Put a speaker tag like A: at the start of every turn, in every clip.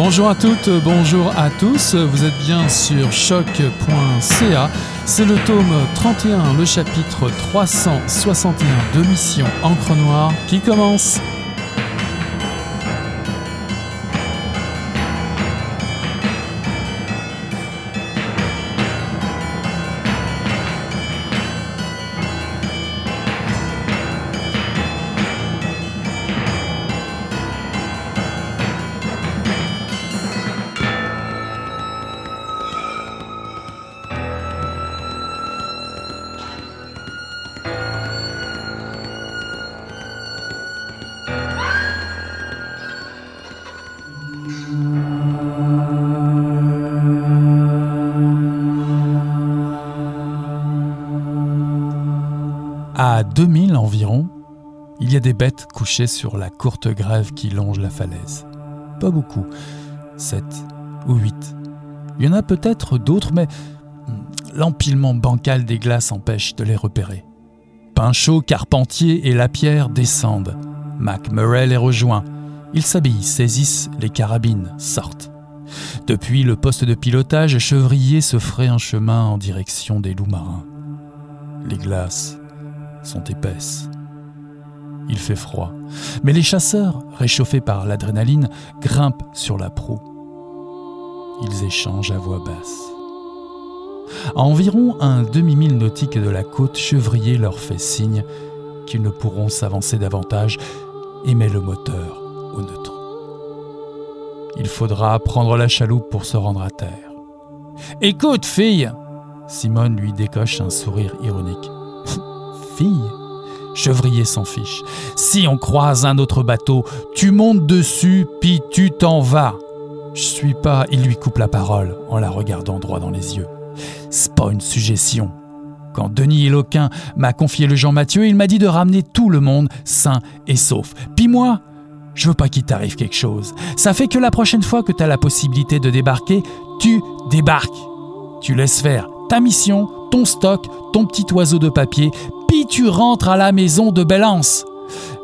A: Bonjour à toutes, bonjour à tous, vous êtes bien sur choc.ca. C'est le tome 31, le chapitre 361 de Mission Encre Noire qui commence. 2000 environ, il y a des bêtes couchées sur la courte grève qui longe la falaise. Pas beaucoup, 7 ou 8. Il y en a peut-être d'autres, mais l'empilement bancal des glaces empêche de les repérer. Pinchot, Carpentier et Lapierre descendent. Mac Murray les rejoint. Ils s'habillent, saisissent les carabines, sortent. Depuis le poste de pilotage, Chevrier se ferait un chemin en direction des loups marins. Les glaces sont épaisses. Il fait froid, mais les chasseurs, réchauffés par l'adrénaline, grimpent sur la proue. Ils échangent à voix basse. À environ un demi-mille nautique de la côte, Chevrier leur fait signe qu'ils ne pourront s'avancer davantage et met le moteur au neutre. Il faudra prendre la chaloupe pour se rendre à terre. Écoute, fille Simone lui décoche un sourire ironique. Chevrier s'en fiche. Si on croise un autre bateau, tu montes dessus, puis tu t'en vas. Je suis pas. Il lui coupe la parole en la regardant droit dans les yeux. C'est pas une suggestion. Quand Denis Eloquin m'a confié le Jean Mathieu, il m'a dit de ramener tout le monde sain et sauf. Puis moi, je veux pas qu'il t'arrive quelque chose. Ça fait que la prochaine fois que tu as la possibilité de débarquer, tu débarques. Tu laisses faire ta mission, ton stock, ton petit oiseau de papier, puis tu rentres à la maison de Belance.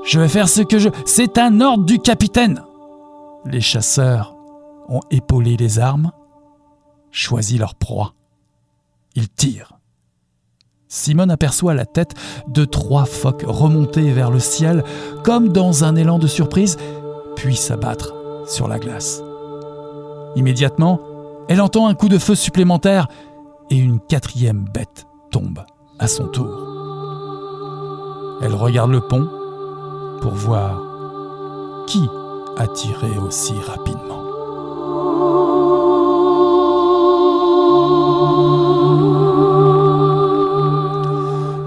A: Je vais faire ce que je... C'est un ordre du capitaine. Les chasseurs ont épaulé les armes, choisi leur proie. Ils tirent. Simone aperçoit la tête de trois phoques remonter vers le ciel comme dans un élan de surprise, puis s'abattre sur la glace. Immédiatement, elle entend un coup de feu supplémentaire et une quatrième bête tombe à son tour. Elle regarde le pont pour voir qui a tiré aussi rapidement.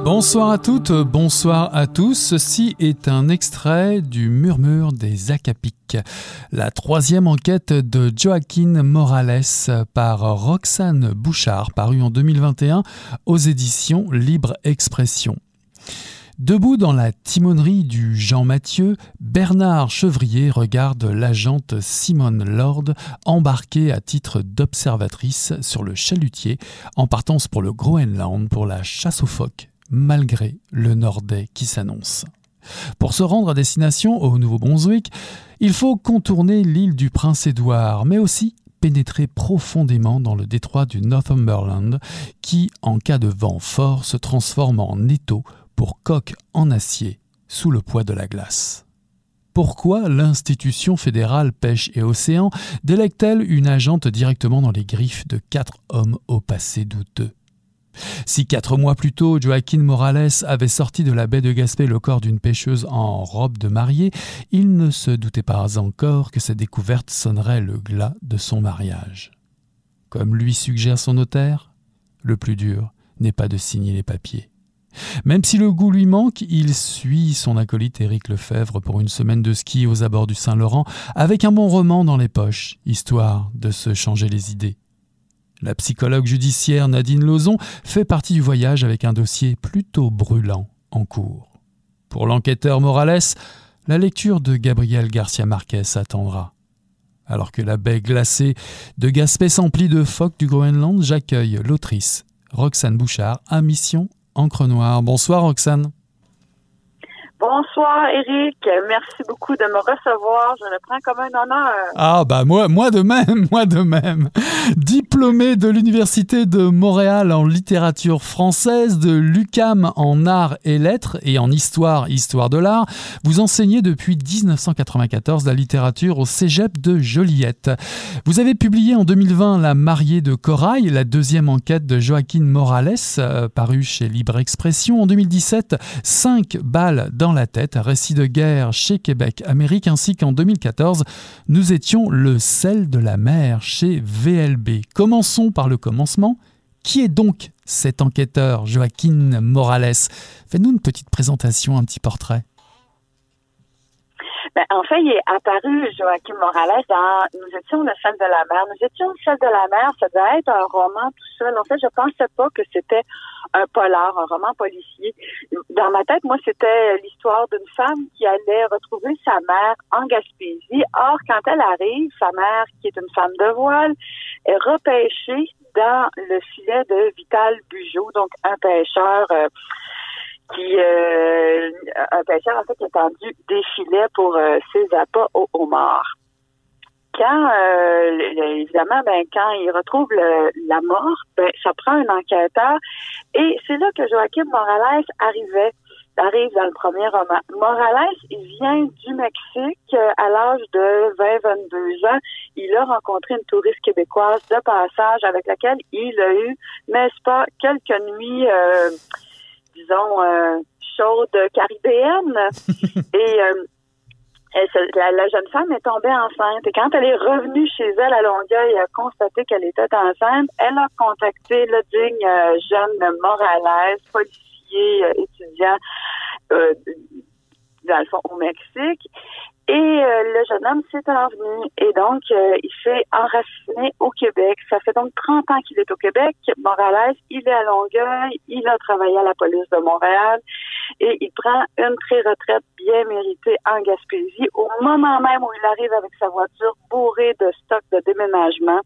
A: Bonsoir à toutes, bonsoir à tous. Ceci est un extrait du Murmure des Acapiques, la troisième enquête de Joaquin Morales par Roxane Bouchard, parue en 2021 aux éditions Libre Expression. Debout dans la timonerie du Jean Mathieu, Bernard Chevrier regarde l'agente Simone Lord embarquée à titre d'observatrice sur le chalutier en partance pour le Groenland pour la chasse aux phoques, malgré le Nordais qui s'annonce. Pour se rendre à destination au Nouveau-Brunswick, il faut contourner l'île du Prince-Édouard, mais aussi pénétrer profondément dans le détroit du Northumberland, qui, en cas de vent fort, se transforme en étau pour coque en acier sous le poids de la glace. Pourquoi l'institution fédérale Pêche et Océan délègue-t-elle une agente directement dans les griffes de quatre hommes au passé douteux? Si quatre mois plus tôt, Joaquin Morales avait sorti de la baie de Gaspé le corps d'une pêcheuse en robe de mariée, il ne se doutait pas encore que cette découverte sonnerait le glas de son mariage. Comme lui suggère son notaire, le plus dur n'est pas de signer les papiers. Même si le goût lui manque, il suit son acolyte Éric Lefebvre pour une semaine de ski aux abords du Saint-Laurent avec un bon roman dans les poches, histoire de se changer les idées. La psychologue judiciaire Nadine Lozon fait partie du voyage avec un dossier plutôt brûlant en cours. Pour l'enquêteur Morales, la lecture de Gabriel Garcia Marquez attendra. Alors que la baie glacée de Gaspé s'emplit de phoques du Groenland, j'accueille l'autrice Roxane Bouchard à Mission Encre Noire. Bonsoir Roxane.
B: Bonsoir Eric, merci beaucoup de me recevoir. Je le prends comme un honneur.
A: Ah bah moi, moi de même, moi de même. Diplômé de l'université de Montréal en littérature française, de l'UCAM en arts et lettres et en histoire, histoire de l'art, vous enseignez depuis 1994 la littérature au Cégep de Joliette. Vous avez publié en 2020 La mariée de Corail, la deuxième enquête de Joaquin Morales, euh, paru chez Libre Expression. En 2017, 5 balles dans la tête, récit de guerre chez Québec Amérique, ainsi qu'en 2014, nous étions le sel de la mer chez VLB. Commençons par le commencement. Qui est donc cet enquêteur, Joaquin Morales? Faites-nous une petite présentation, un petit portrait.
B: Ben, en fait, il est apparu, Joachim Morales, dans Nous étions le sel de la mer. Nous étions le sel de la mer, ça devait être un roman tout seul. En fait, je pensais pas que c'était un polar, un roman policier. Dans ma tête, moi, c'était l'histoire d'une femme qui allait retrouver sa mère en Gaspésie. Or, quand elle arrive, sa mère, qui est une femme de voile, est repêchée dans le filet de Vital Bugeaud, donc un pêcheur euh, qui euh, un pêcheur en fait a tendu des filets pour euh, ses appâts au homard. Quand euh, évidemment, ben quand il retrouve la mort, ben ça prend un enquêteur et c'est là que Joachim Morales arrivait arrive dans le premier roman. Morales, il vient du Mexique à l'âge de 20-22 ans. Il a rencontré une touriste québécoise de passage avec laquelle il a eu, n'est-ce pas, quelques nuits disons, euh, chaude caribéenne. et euh, la, jeune femme est tombée enceinte. Et quand elle est revenue chez elle à Longueuil et a constaté qu'elle était enceinte, elle a contacté le digne euh, jeune Morales, policier, étudiant, dans le fond, au Mexique. Et euh, le jeune homme s'est envenu et donc euh, il s'est enraciné au Québec. Ça fait donc 30 ans qu'il est au Québec. Morales, il est à Longueuil, il a travaillé à la police de Montréal et il prend une pré-retraite bien méritée en Gaspésie. Au moment même où il arrive avec sa voiture bourrée de stock de déménagement,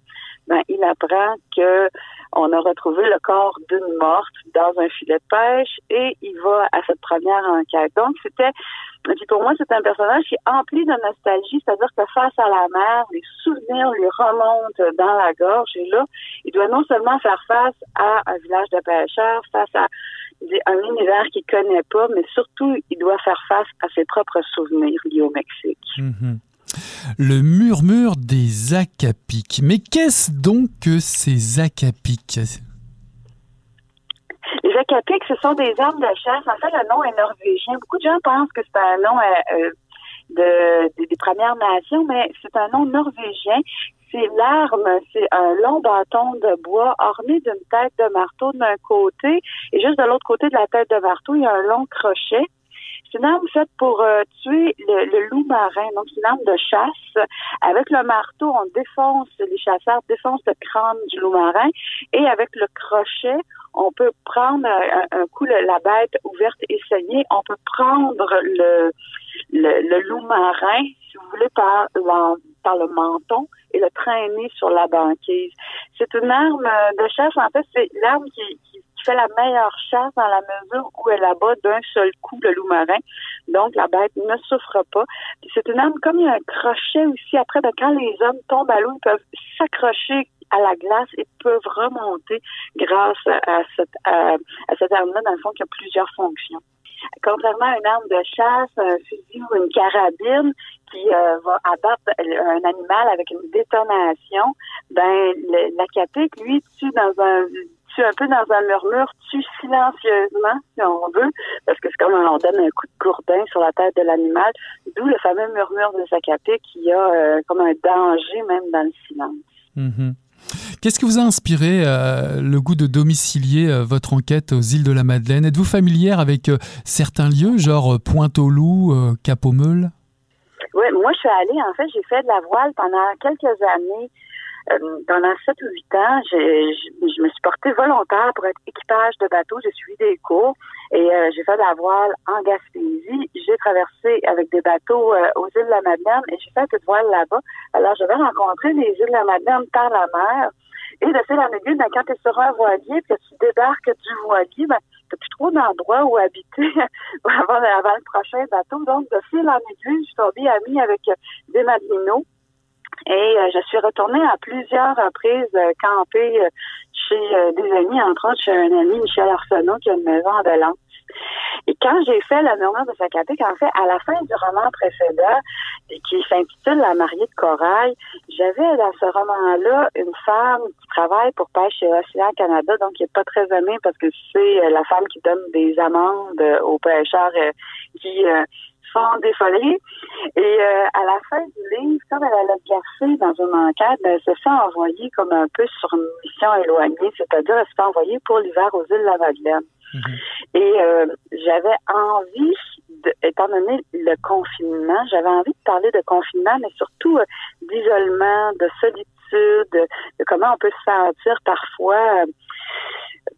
B: ben, il apprend que on a retrouvé le corps d'une morte dans un filet de pêche et il va à cette première enquête. Donc, c'était, puis pour moi, c'est un personnage qui est empli de nostalgie, c'est-à-dire que face à la mer, les souvenirs lui remontent dans la gorge et là, il doit non seulement faire face à un village de pêcheurs, face à un univers qu'il connaît pas, mais surtout, il doit faire face à ses propres souvenirs liés au Mexique.
A: Mm-hmm. Le murmure des acapiques. Mais qu'est-ce donc que ces acapiques?
B: Les acapiques, ce sont des armes de chasse. En fait, le nom est norvégien. Beaucoup de gens pensent que c'est un nom euh, euh, des Premières Nations, mais c'est un nom norvégien. C'est l'arme, c'est un long bâton de bois orné d'une tête de marteau d'un côté et juste de l'autre côté de la tête de marteau, il y a un long crochet. C'est une arme faite pour euh, tuer le, loup marin. Donc, c'est une arme de chasse. Avec le marteau, on défonce, les chasseurs défoncent le crâne du loup marin. Et avec le crochet, on peut prendre un, coup la bête ouverte et saignée. On peut prendre le, le, loup marin, si vous voulez, par, par le menton et le traîner sur la banquise. C'est une arme de chasse. En fait, c'est l'arme qui fait la meilleure chasse dans la mesure où elle abat d'un seul coup le loup marin. Donc, la bête ne souffre pas. c'est une arme comme il y a un crochet aussi. Après, ben, quand les hommes tombent à l'eau, ils peuvent s'accrocher à la glace et peuvent remonter grâce à cette, à, cette arme-là, dans le fond, qui a plusieurs fonctions. Contrairement à une arme de chasse, un fusil ou une carabine qui euh, va abattre un animal avec une détonation, ben l'acapique, lui, tue dans un tue un peu dans un murmure, tue silencieusement, si on veut, parce que c'est comme on donne un coup de gourdin sur la tête de l'animal, d'où le fameux murmure de Zacapé qui a euh, comme un danger même dans le silence.
A: Mhm. Qu'est-ce qui vous a inspiré euh, le goût de domicilier euh, votre enquête aux îles de la Madeleine? Êtes-vous familière avec certains lieux, genre Pointe-au-Loup, Cap-au-Meule
B: Oui, moi je suis allée, en fait, j'ai fait de la voile pendant quelques années pendant 7 ou 8 ans, je, je, me suis portée volontaire pour être équipage de bateau. J'ai suivi des cours et euh, j'ai fait de la voile en Gaspésie. J'ai traversé avec des bateaux euh, aux îles de la Madeleine et j'ai fait de voile là-bas. Alors, j'avais rencontré les îles de la Madeleine par la mer. Et de fil en aiguille, ben, quand tu es sur un voilier, que tu débarques du voilier, ben, tu plus trop d'endroits où habiter avant, avant, le prochain bateau. Donc, de fil en aiguille, je suis tombée amie avec des Madelinos. Et euh, je suis retournée à plusieurs reprises euh, camper euh, chez des amis, entre autres chez un ami, Michel Arsenault, qui a une maison à Belance. Et quand j'ai fait la murmure de Sacapé, en fait, à la fin du roman précédent, qui s'intitule La mariée de corail, j'avais dans ce roman-là une femme qui travaille pour pêche chez Océan Canada, donc qui est pas très aimée parce que c'est la femme qui donne des amendes aux pêcheurs qui folies. Et euh, à la fin du livre, comme elle a placé dans une enquête, ben, elle se fait envoyer comme un peu sur une mission éloignée, c'est-à-dire elle se fait envoyer pour l'hiver aux îles de la Madeleine. Mhm. Et euh, j'avais envie, de, étant donné le confinement, j'avais envie de parler de confinement, mais surtout euh, d'isolement, de solitude, de comment on peut se sentir parfois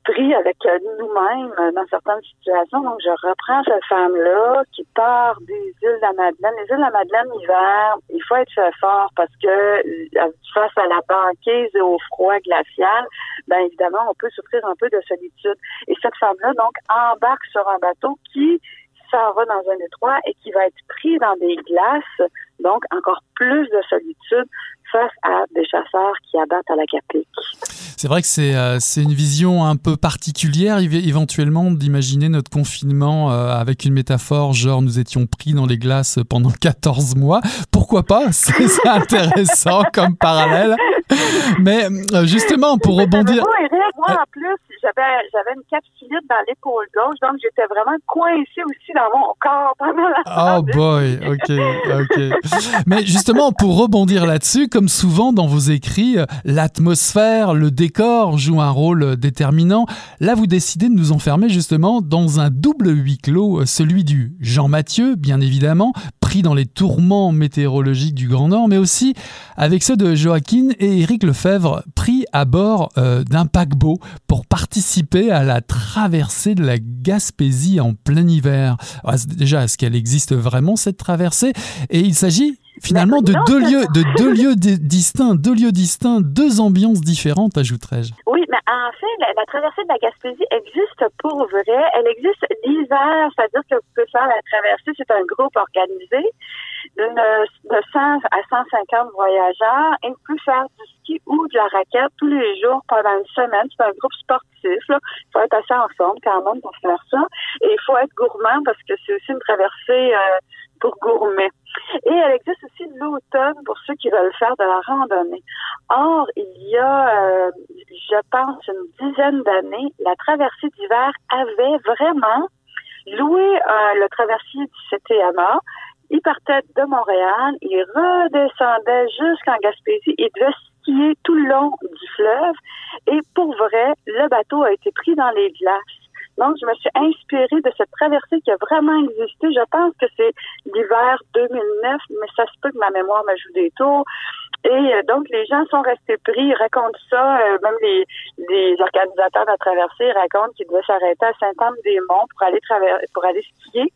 B: pris avec euh, nous-mêmes euh, dans certaines situations. Donc, je reprends cette femme-là qui part des îles de la Madeleine. Les îles de la Madeleine, l'hiver, il faut être fort parce que euh, face à la banquise et au froid glacial, ben évidemment, on peut souffrir un peu de solitude. Et cette femme-là, donc, embarque sur un bateau qui s'en va dans un détroit et qui va être pris dans des glaces, donc encore plus de solitude face à des chasseurs qui abattent à la capique.
A: C'est vrai que c'est euh, une vision un peu particulière, éventuellement, d'imaginer notre confinement euh, avec une métaphore, genre nous étions pris dans les glaces pendant 14 mois. Pourquoi pas? C'est intéressant comme parallèle. Mais euh, justement, pour rebondir.
B: Moi, en plus, j'avais une capsulite dans l'épaule gauche, donc j'étais vraiment coincée aussi dans mon corps pendant la
A: Oh boy, ok, ok. Mais justement, pour rebondir là-dessus, comme souvent dans vos écrits, l'atmosphère, le décor jouent un rôle déterminant. Là, vous décidez de nous enfermer justement dans un double huis clos, celui du Jean Mathieu, bien évidemment, pris dans les tourments météorologiques du Grand Nord, mais aussi avec ceux de Joaquin et Éric Lefebvre, pris à bord euh, d'un paquebot pour participer à la traversée de la Gaspésie en plein hiver. déjà, est-ce qu'elle existe vraiment cette traversée? Et il s'agit finalement de deux lieux, de deux lieux distincts, deux lieux distincts, deux ambiances différentes, ajouterais-je.
B: Oui, mais en fait, la, traversée de la Gaspésie existe pour vrai. Elle existe l'hiver, c'est-à-dire que vous pouvez faire la traversée. C'est un groupe organisé de 100 à 150 voyageurs et pouvez faire du ski ou de la raquette tous les jours pendant une semaine. C'est un groupe sportif. Il faut être assez ensemble quand même pour faire ça. Et il faut être gourmand parce que c'est aussi une traversée euh, pour gourmet. Et elle existe aussi l'automne pour ceux qui veulent faire de la randonnée. Or, il y a, euh, je pense, une dizaine d'années, la traversée d'hiver avait vraiment loué euh, le traversier du CTMA. Il partait de Montréal, il redescendait jusqu'en Gaspésie et devait skier tout le long du fleuve. Et pour vrai, le bateau a été pris dans les glaces. Donc, je me suis inspirée de cette traversée qui a vraiment existé. Je pense que c'est l'hiver 2009, mais ça se peut que ma mémoire me joue des tours. Et euh, donc, les gens sont restés pris, ils racontent ça, euh, même les, les organisateurs de la traversée racontent qu'ils devaient s'arrêter à Saint-Anne-des-Monts pour aller pour aller skier.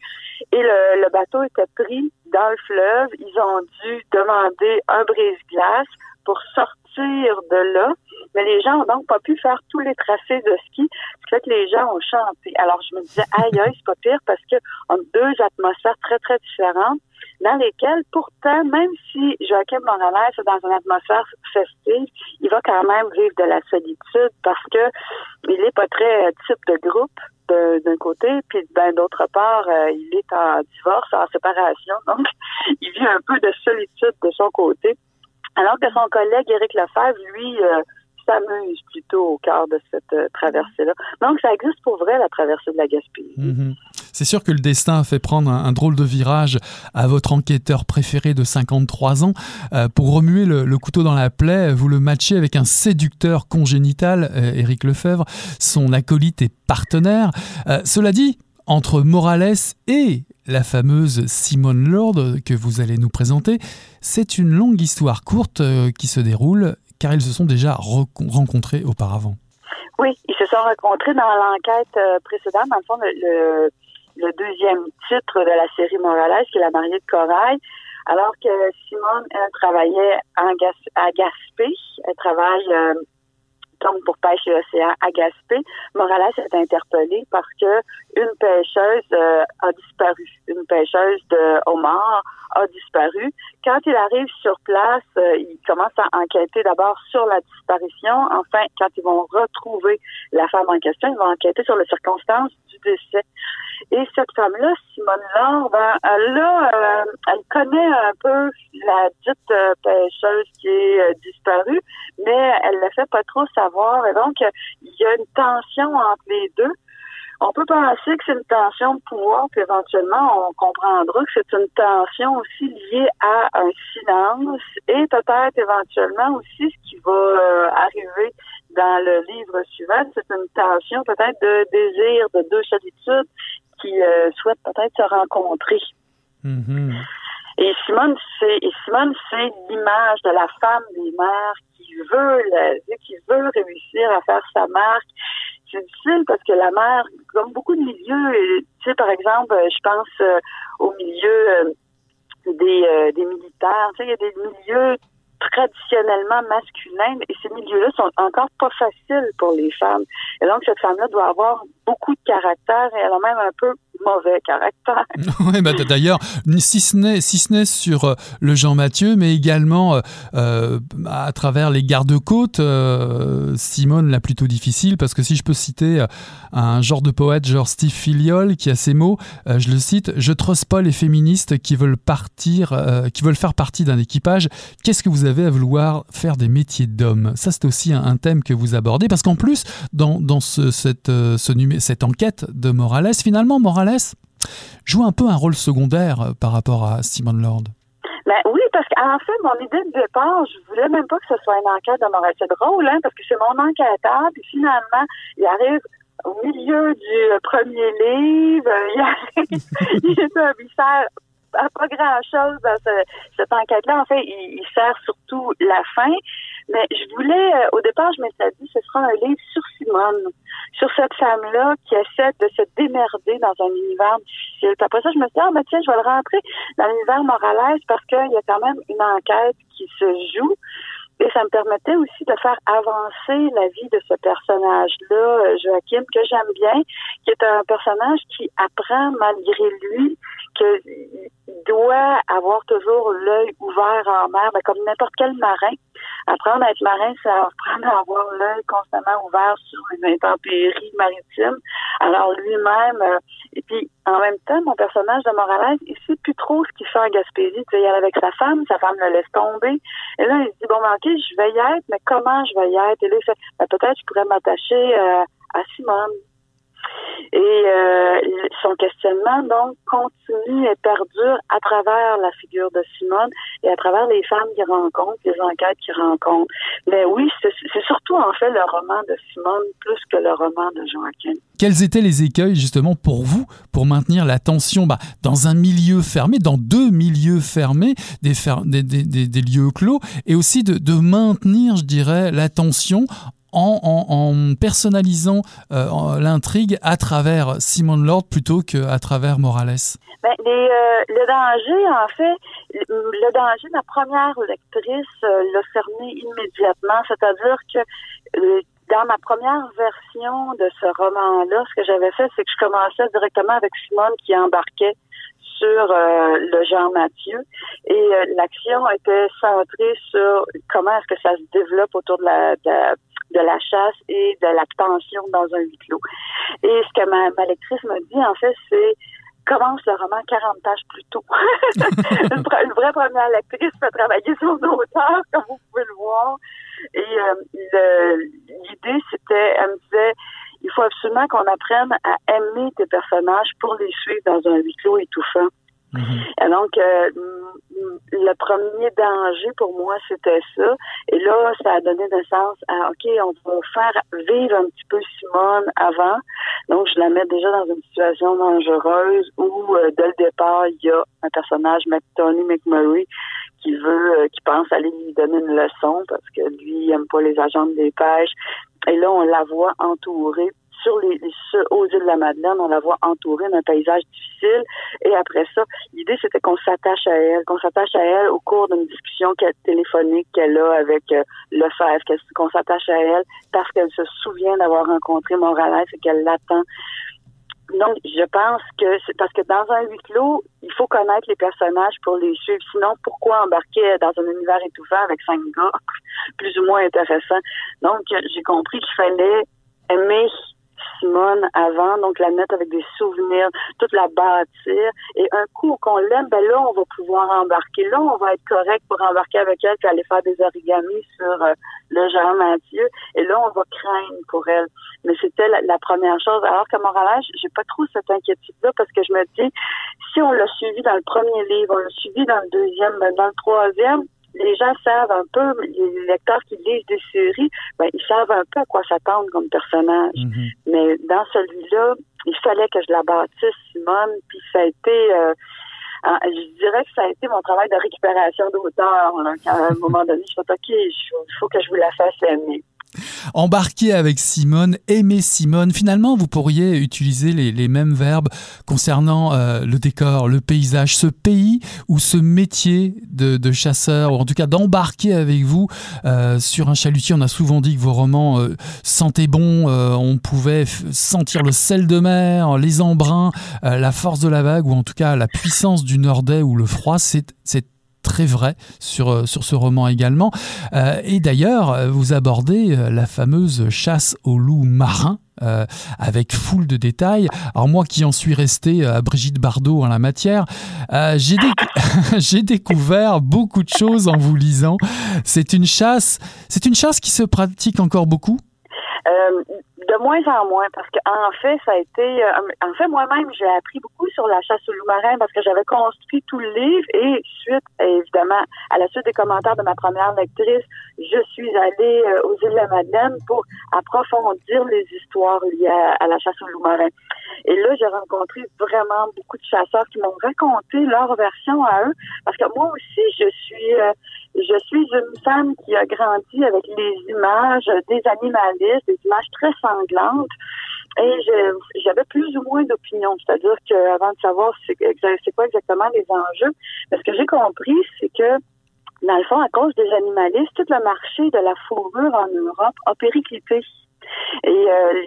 B: Et le, le bateau était pris dans le fleuve. Ils ont dû demander un brise-glace pour sortir de là. Mais les gens ont donc pas pu faire tous les tracés de ski, ce qui fait que les gens ont chanté. Alors je me disais, aïe aïe, c'est pas pire parce que on a deux atmosphères très très différentes dans lesquelles pourtant, même si Joachim Morales est dans une atmosphère festive, il va quand même vivre de la solitude parce que il est pas très type de groupe d'un côté, puis ben, d'autre part, euh, il est en divorce, en séparation, donc il vit un peu de solitude de son côté. Alors que son collègue Éric Lefebvre, lui, euh, s'amuse plutôt au cœur de cette euh, traversée-là. Donc, ça existe pour vrai, la traversée de la Gaspésie.
A: Mhm. C'est sûr que le destin a fait prendre un, drôle de virage à votre enquêteur préféré de 53 ans. Euh, pour remuer le, couteau dans la plaie, vous le matchez avec un séducteur congénital, Éric Lefebvre, son acolyte et partenaire. cela dit, entre Morales et la fameuse Simone Lord que vous allez nous présenter, c'est une longue histoire courte euh, qui se déroule car ils se sont déjà rencontrés auparavant.
B: Oui, ils se sont rencontrés dans l'enquête euh, précédente, deuxième titre de la série Morales, qui est La mariée de corail. Alors que Simone, travaillait à Gaspé, elle travaille euh, donc pour pêche et océan à Gaspé, Morales est interpellé parce que une pêcheuse euh, a disparu. Une pêcheuse de homard a disparu. Quand il arrive sur place, euh, il commence à enquêter d'abord sur la disparition. Enfin, quand ils vont retrouver la femme en question, ils vont enquêter sur les circonstances du décès. Et cette femme-là, Simone Laure, ben, elle, euh, elle connaît un peu la dite euh, pêcheuse qui est euh, disparue, mais elle ne fait pas trop savoir. Et donc, il y a une tension entre les deux. On peut penser que c'est une tension de pouvoir, puis éventuellement, on comprendra que c'est une tension aussi liée à un silence et peut-être éventuellement aussi ce qui va arriver dans le livre suivant, c'est une tension peut-être de désir, de deux solitudes qui euh, souhaitent peut-être se rencontrer.
A: Mm-hmm.
B: Et Simone, c'est Simone, c'est l'image de la femme des mères qui veut qui veut réussir à faire sa marque. C'est difficile parce que la mère, comme beaucoup de milieux, tu sais, par exemple, je pense euh, au milieu euh, des, des militaires, tu sais, il y a des milieux traditionnellement masculins et ces milieux-là sont encore pas faciles pour les femmes. Et donc, cette femme-là doit avoir beaucoup de caractère et elle a même un peu mauvais caractère.
A: oui, bah, d'ailleurs, si ce n'est si sur euh, le Jean Mathieu, mais également euh, euh, à travers les gardes-côtes, Simone l'a plutôt difficile parce que si je peux citer un genre de poète, genre Steve Filiol, qui a ces mots, je le cite Je trosse pas les féministes qui veulent partir, qui veulent faire partie d'un équipage. Qu'est-ce que vous avez à vouloir faire des métiers d'homme Ça, c'est aussi un, thème que vous abordez parce qu'en plus, dans, ce, cette, ce, cette enquête de Morales, finalement, Morales joue un peu un rôle secondaire euh, par rapport à Simone Lord.
B: Ben oui, parce qu'en fait, mon idée de départ, je voulais même pas que ce soit une enquête de Morales. C'est drôle, hein, parce que c'est mon enquêteur, puis finalement, il arrive au milieu du premier livre, il arrive, il est un pas grand-chose dans cette enquête-là. En fait, il, sert surtout la fin. Mais je voulais, euh, au départ, je m'étais dit, ce sera un livre sur Simone, sur cette femme-là qui essaie de se démerder dans un univers difficile. Après ça, je me suis dit, ah, ben tiens, je vais le rentrer dans l'univers moraliste parce qu'il y a quand même une enquête qui se joue. Et ça me permettait aussi de faire avancer la vie de ce personnage-là, euh, Joachim, que j'aime bien, qui est un personnage qui apprend malgré lui qu'il doit avoir toujours l'œil ouvert en mer, mais comme n'importe quel marin. Apprendre à être marin, c'est apprendre à avoir l'œil constamment ouvert sur les intempéries maritimes. Alors lui-même, euh, et puis en même temps, mon personnage de Morales, il sait plus trop ce qu'il fait en Gaspésie. Tu sais, il est avec sa femme, sa femme le laisse tomber. Et là, il se dit, bon, ben, ok, je vais y être, mais comment je vais y être? Et là, il fait, ben, peut-être je pourrais m'attacher euh, à Simone. Et euh, son questionnement, donc, continue et perdure à travers la figure de Simone et à travers les femmes qu'il rencontre, les enquêtes qu'il rencontre. Mais oui, c'est surtout, en fait, le roman de Simone plus que le roman de Joaquin.
A: Quels étaient les écueils, justement, pour vous, pour maintenir l'attention bah, dans un milieu fermé, dans deux milieux fermés, des, lieux clos, et aussi de, de maintenir, je dirais, l'attention en, personnalisant euh, l'intrigue à travers Simon Lord plutôt qu'à travers Morales.
B: Ben, euh, Le danger, en fait, le danger, la première lectrice euh, l'a cerné immédiatement, c'est-à-dire que dans ma première version de ce roman-là, ce que j'avais fait, c'est que je commençais directement avec Simone qui embarquait sur le genre Mathieu. Et l'action était centrée sur comment est-ce que ça se développe autour de la, de de la chasse et de la tension dans un huis clos. Et ce que ma, lectrice me dit, en fait, c'est commence le roman 40 pages plus tôt. une, vraie première lectrice peut travailler son auteur, comme vous pouvez le voir. Et euh, l'idée, c'était, elle me disait, il faut absolument qu'on apprenne à aimer tes personnages pour les suivre dans un huis clos étouffant. Et donc, euh, le premier danger pour moi, c'était ça. Et là, ça a donné naissance à, OK, on va faire vivre un petit peu Simone avant. Donc, je la mets déjà dans une situation dangereuse où, euh, dès le départ, il y a un personnage, Tony McMurray, qui veut, euh, qui pense aller lui donner une leçon parce que lui, il aime pas les agents de dépêche. Et là, on la voit entourée sur les, aux îles de la Madeleine, on la voit entourée d'un paysage difficile. Et après ça, l'idée c'était qu'on s'attache à elle, qu'on s'attache à elle au cours d'une discussion téléphonique qu'elle a avec euh, Lefebvre, qu'on s'attache à elle parce qu'elle se souvient d'avoir rencontré Morales et qu'elle l'attend. Donc, je pense que c'est parce que dans un huis clos, il faut connaître les personnages pour les suivre. Sinon, pourquoi embarquer dans un univers étouffant avec cinq gars? Plus ou moins intéressants? Donc, j'ai compris qu'il fallait aimer Simone avant, donc la mettre avec des souvenirs, toute la bâtir. Et un coup qu'on l'aime, ben là, on va pouvoir embarquer. Là, on va être correct pour embarquer avec elle puis aller faire des origamis sur euh, le Jean Mathieu. Et là, on va craindre pour elle. Mais c'était la, première chose. Alors qu'à Montréal, j'ai pas trop cette inquiétude-là parce que je me dis, si on l'a suivi dans le premier livre, on l'a suivi dans le deuxième, ben dans le troisième, les gens savent un peu, les lecteurs qui lisent des séries, ben, ils savent un peu à quoi s'attendre comme personnage. Mhm. Mais dans celui-là, il fallait que je la bâtisse, Simone, puis ça a été... Euh, je dirais que ça a été mon travail de récupération d'auteur. À un moment donné, je me OK, il faut que je vous la fasse aimer.
A: Embarquer avec Simone, aimer Simone. Finalement, vous pourriez utiliser les, mêmes verbes concernant euh, le décor, le paysage, ce pays ou ce métier de, chasseur, ou en tout cas d'embarquer avec vous euh, sur un chalutier. On a souvent dit que vos romans euh, sentaient bon, on pouvait sentir le sel de mer, les embruns, la force de la vague, ou en tout cas la puissance du nordais ou le froid. C'est très vrai sur, euh, sur ce roman également. Euh, et d'ailleurs, euh, vous abordez la fameuse chasse aux loups marins. avec foule de détails. Alors moi qui en suis resté à Brigitte Bardot en la matière, j'ai, découvert beaucoup de choses en vous lisant. C'est une chasse, c'est une chasse qui se pratique encore beaucoup?
B: De moins en moins, parce qu'en fait, ça a été, euh, en fait, moi-même, j'ai appris beaucoup sur la chasse au loup marin parce que j'avais construit tout le livre et suite, évidemment, à la suite des commentaires de ma première lectrice, je suis allée euh, aux îles de la Madeleine pour approfondir les histoires liées à, la chasse au loup marin. Et là, j'ai rencontré vraiment beaucoup de chasseurs qui m'ont raconté leur version à eux, parce que moi aussi, je suis euh, je suis une femme qui a grandi avec les images des animalistes, des images très sanglantes. Et j'avais plus ou moins d'opinion, c'est-à-dire qu'avant de savoir c'est quoi exactement les enjeux, ce que j'ai compris, c'est que dans le fond, à cause des animalistes, tout le marché de la fourrure en Europe a périclité. Et euh,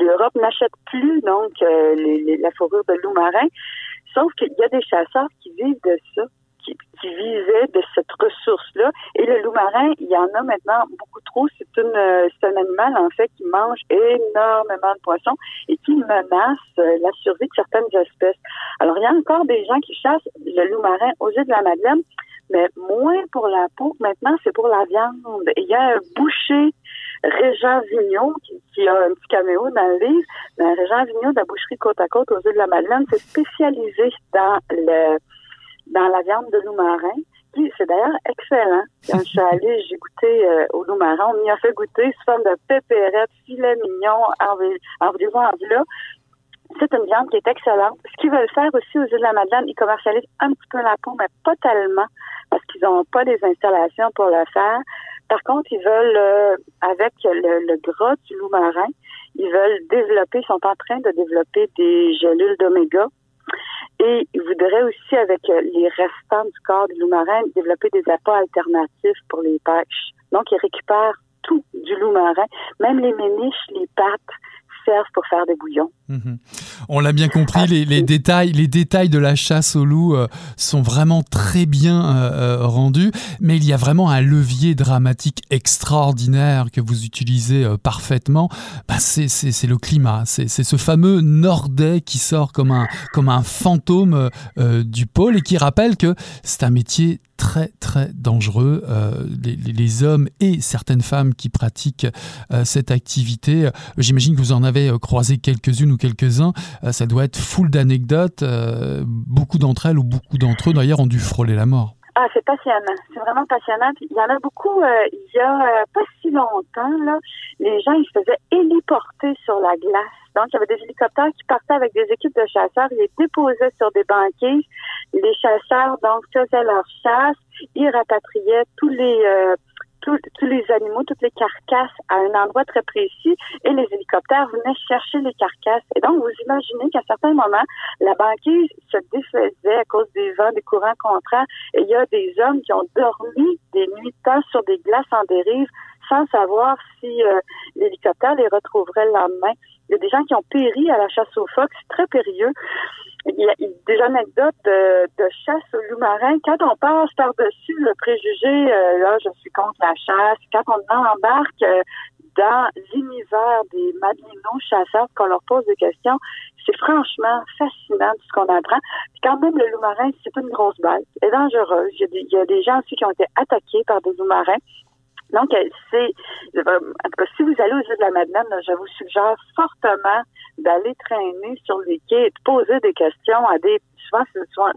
B: l'Europe n'achète plus donc euh, la fourrure de loup marin, sauf qu'il y a des chasseurs qui vivent de ça qui, qui de cette ressource-là. Et le loup marin, il y en a maintenant beaucoup trop. C'est une, c'est un animal en fait qui mange énormément de poissons et qui menace euh, la survie de certaines espèces. Alors il y a encore des gens qui chassent le loup marin aux îles de la Madeleine, mais moins pour la peau. Maintenant, c'est pour la viande. il y a un boucher Régent Vigneault, qui, a un petit caméo dans le livre. Mais Régent Vigneault de la boucherie côte à côte aux îles de la Madeleine, c'est spécialisé dans le dans la viande de loup marin. C'est d'ailleurs excellent. Quand je suis allée, j'ai goûté euh, au loup marin. On m'y a fait goûter sous forme de pépérette, filet mignon, en, en, en. C'est une viande qui est excellente. Ce qu'ils veulent faire aussi aux îles de la Madeleine, ils commercialisent un petit peu la peau, mais pas tellement, parce qu'ils n'ont pas les installations pour le faire. Par contre, ils veulent, euh, avec le, le, gras du loup marin, ils veulent développer, ils sont en train de développer des gélules d'oméga et il voudrait aussi, avec euh, les restants du corps du loup marin, développer des appâts alternatifs pour les pêches. Donc, il récupère tout du loup marin, même les méniches, les pattes pour faire des bouillons.
A: Mhm. On l'a bien compris, les, détails, les détails de la chasse au loup euh, sont vraiment très bien euh, euh, rendus, mais il y a vraiment un levier dramatique extraordinaire que vous utilisez parfaitement. Bah, c'est le climat, c'est ce fameux Nordais qui sort comme un, comme un fantôme du pôle et qui rappelle que c'est un métier très très dangereux. les, les, hommes et certaines femmes qui pratiquent cette activité, j'imagine que vous en avez croisé quelques-unes quelques-uns, euh, ça doit être full d'anecdotes. Euh, beaucoup d'entre elles ou beaucoup d'entre eux, d'ailleurs, ont dû frôler la mort.
B: Ah, c'est passionnant. C'est vraiment passionnant. il y en a beaucoup, euh, il y a pas si longtemps, là, les gens, ils se faisaient héliporter sur la glace. Donc, il y avait des hélicoptères qui partaient avec des équipes de chasseurs, ils les déposaient sur des banquiers. Les chasseurs, donc, faisaient leur chasse, ils rapatriaient tous les, tous les animaux, toutes les carcasses à un endroit très précis et les hélicoptères venaient chercher les carcasses. Et donc, vous imaginez qu'à certains moments, la banquise se défaisait à cause des vents, des courants contraires et il y a des hommes qui ont dormi des nuits temps sur des glaces en dérive sans savoir si euh, l'hélicoptère les retrouverait le lendemain. Il y a des gens qui ont péri à la chasse aux phoques, c'est très périlleux. Il y a des anecdotes de, chasse au loup marin. Quand on passe par-dessus le préjugé, euh, là, je suis contre la chasse, quand on embarque euh, dans l'univers des madelinos chasseurs, qu'on leur pose des questions, c'est franchement fascinant ce qu'on apprend. Quand même, le loup marin, c'est une grosse bête, est dangereuse. Il y, a des, il y a des gens aussi qui ont été attaqués par des loups marins. Donc, c'est, en tout cas, si vous allez aux îles de la Madeleine, je vous suggère fortement d'aller traîner sur les quais de poser des questions à des, souvent,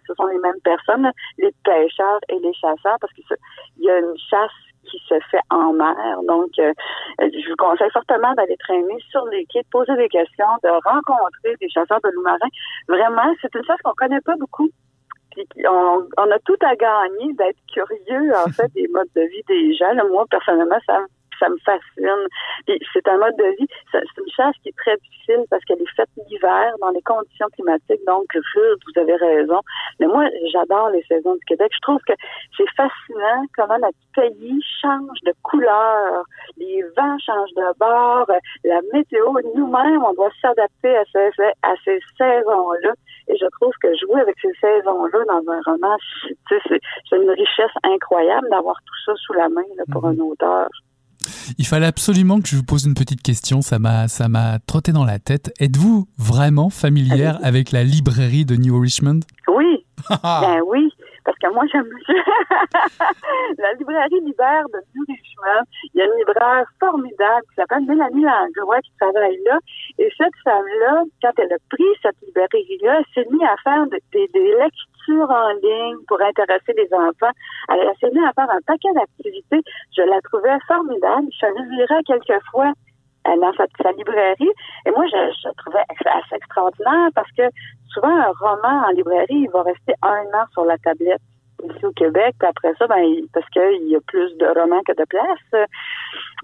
B: ce sont, les mêmes personnes, les pêcheurs et les chasseurs, parce qu'il y a une chasse qui se fait en mer. Donc, euh, je vous conseille fortement d'aller traîner sur les quais, de poser des questions, de rencontrer des chasseurs de loups marins. Vraiment, c'est une chasse qu'on connaît pas beaucoup on, on, a tout à gagner d'être curieux, en fait, des modes de vie des gens. moi, personnellement, ça, ça me fascine. c'est un mode de vie, c'est une chasse qui est très difficile parce qu'elle est faite l'hiver dans les conditions climatiques. Donc, vous avez raison. Mais moi, j'adore les saisons du Québec. Je trouve que c'est fascinant comment notre pays change de couleur, les vents changent de bord, la météo, nous-mêmes, on doit s'adapter à ces, à ces saisons-là. Et je trouve que jouer avec ces saisons-là dans un roman, c'est une richesse incroyable d'avoir tout ça sous la main pour mhm. un auteur.
A: Il fallait absolument que je vous pose une petite question, ça m'a ça m'a trotté dans la tête. Êtes-vous vraiment familière avec la librairie de New Richmond?
B: Oui. ben oui moi, j'aime la librairie l'hiver de Richmond. Il y a une libraire formidable qui s'appelle Mélanie Langlois qui travaille là. Et cette femme-là, quand elle a pris cette librairie-là, elle s'est mise à faire des, lectures en ligne pour intéresser les enfants. Elle, s'est mise à faire un paquet d'activités. Je la trouvais formidable. Je la quelques fois euh, dans sa, sa, librairie. Et moi, je, je trouvais assez extraordinaire parce que souvent, un roman en librairie, il va rester un an sur la tablette ici au Québec. Puis après ça, ben, parce qu'il y a plus de romans que de place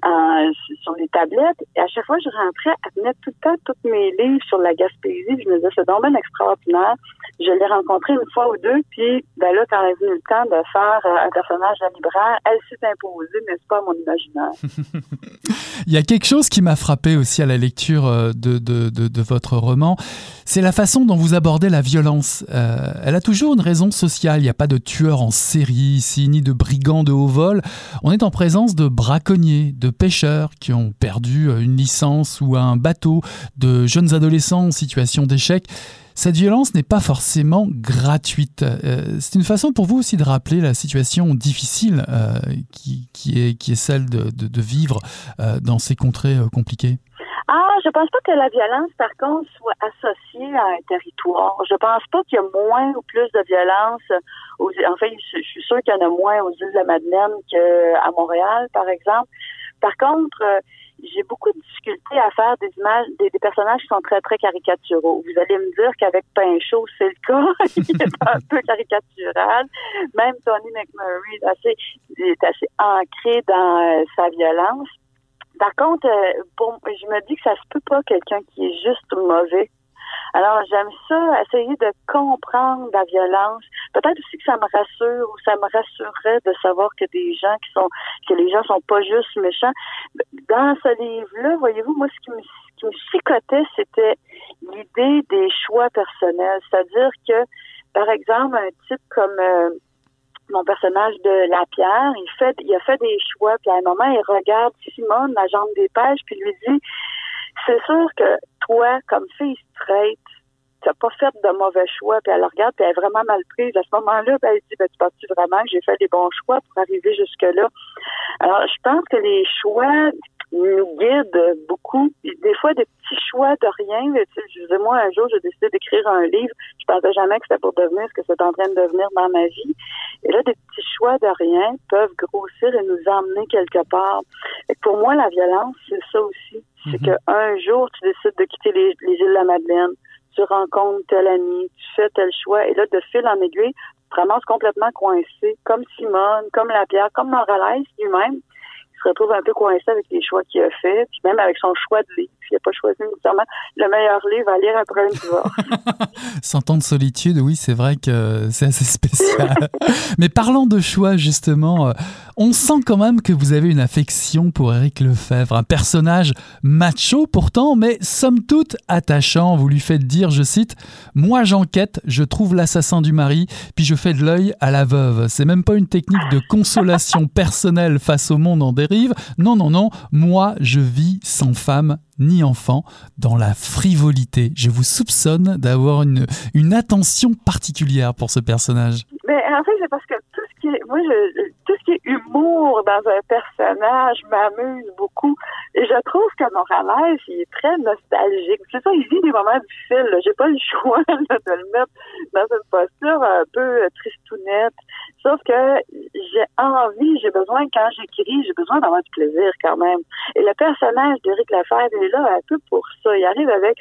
B: euh, sur les tablettes. Et à chaque fois, je rentrais, elle venait tout le temps tous mes livres sur la Gaspésie. je me disais, c'est donc extraordinaire. Je l'ai rencontrée une fois ou deux. Puis ben là, quand elle est venu le temps de faire euh, un personnage de libraire, elle s'est imposée, n'est-ce pas, mon imaginaire?
A: Il y a quelque chose qui m'a frappé aussi à la lecture euh, de, de, votre roman, c'est la façon dont vous abordez la violence. Euh, elle a toujours une raison sociale. Il n'y a pas de tueur en série ici, ni de brigands de haut vol. On est en présence de braconniers, de pêcheurs qui ont perdu euh, une licence ou un bateau, de jeunes adolescents en situation d'échec. Cette violence n'est pas forcément gratuite. Euh, c'est une façon pour vous aussi de rappeler la situation difficile qui, est, qui est celle de, de vivre dans ces contrées compliquées.
B: Ah, je pense pas que la violence, par contre, soit associée à un territoire. Je pense pas qu'il y a moins ou plus de violence. Aux, enfin, je, suis sûre qu'il y en a moins aux îles de la Madeleine qu'à Montréal, par exemple. Par contre, euh, j'ai beaucoup de difficultés à faire des images, des, personnages qui sont très, très caricaturaux. Vous allez me dire qu'avec Pinchot, c'est le cas. il est un peu caricatural. Même Tony McMurray est assez, est assez ancré dans euh, sa violence. Par contre, euh, pour, je me dis que ça se peut pas quelqu'un qui est juste mauvais. Alors, j'aime ça, essayer de comprendre la violence. Peut-être aussi que ça me rassure ou ça me rassurerait de savoir que des gens qui sont, que les gens sont pas juste méchants. Dans ce livre-là, voyez-vous, moi, ce qui me, ce qui me chicotait, c'était l'idée des choix personnels. C'est-à-dire que, par exemple, un type comme, euh, mon personnage de La Pierre, il fait, il a fait des choix, puis à un moment, il regarde Simone, la jambe des pêches, puis lui dit, c'est sûr que toi, comme fille straight, t'as pas fait de mauvais choix, puis elle le regarde, puis elle est vraiment mal prise. À ce moment-là, ben, elle dit, ben, tu penses-tu vraiment que j'ai fait des bons choix pour arriver jusque-là? Alors, je pense que les choix nous guide beaucoup. Des fois, des petits choix de rien. Je disais, moi, un jour, j'ai décidé d'écrire un livre. Je pensais jamais que c'était pour devenir ce que c'est en train de devenir dans ma vie. Et là, des petits choix de rien peuvent grossir et nous emmener quelque part. Et pour moi, la violence, c'est ça aussi. C'est mhm. qu'un jour, tu décides de quitter les, les îles de la Madeleine. Tu rencontres tel ami, tu fais tel choix. Et là, de fil en aiguille, tu te ramasses complètement coincé, comme Simone, comme la Pierre, comme Morales lui-même se retrouve un peu coincé avec les choix qu'il a fait, puis même avec son choix de livre. N'a pas choisi nécessairement le meilleur livre à lire après un divorce.
A: Cent ans de solitude, oui, c'est vrai que c'est assez spécial. Mais parlant de choix, justement, euh, on sent quand même que vous avez une affection pour Éric Lefebvre, un personnage macho pourtant, mais somme toute attachant. Vous lui faites dire, je cite, Moi j'enquête, je trouve l'assassin du mari, puis je fais de l'œil à la veuve. C'est même pas une technique de consolation personnelle face au monde en dérive. Non, non, non, moi je vis sans femme ni enfant dans la frivolité. Je vous soupçonne d'avoir une, une attention particulière pour ce personnage.
B: Mais en fait, c'est parce que moi, je, tout ce qui est humour dans un personnage m'amuse beaucoup. Et je trouve que Morales, il est très nostalgique. C'est ça, il vit des moments difficiles. J'ai pas le choix de le mettre dans une posture un peu tristounette. Sauf que j'ai envie, j'ai besoin, quand j'écris, j'ai besoin d'avoir du plaisir quand même. Et le personnage d'Éric Lefebvre est là un peu pour ça. Il arrive avec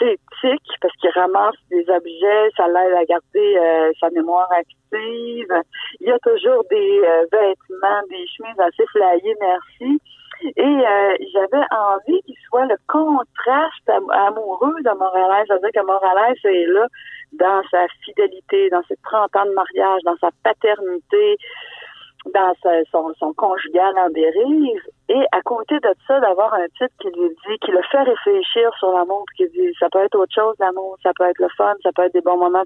B: ses tics parce qu'il ramasse des objets, ça l'aide à garder euh, sa mémoire active. Il y a toujours des euh, vêtements, des chemises assez flyées, merci. Et euh, j'avais envie qu'il soit le contraste amoureux de Morales. C'est-à-dire que Morales est là dans sa fidélité, dans ses 30 ans de mariage, dans sa paternité, dans son, son conjugal en dérive. Et à côté de ça, d'avoir un titre qui lui dit, qui le fait réfléchir sur l'amour, qui dit, ça peut être autre chose, l'amour, ça peut être le fun, ça peut être des bons moments.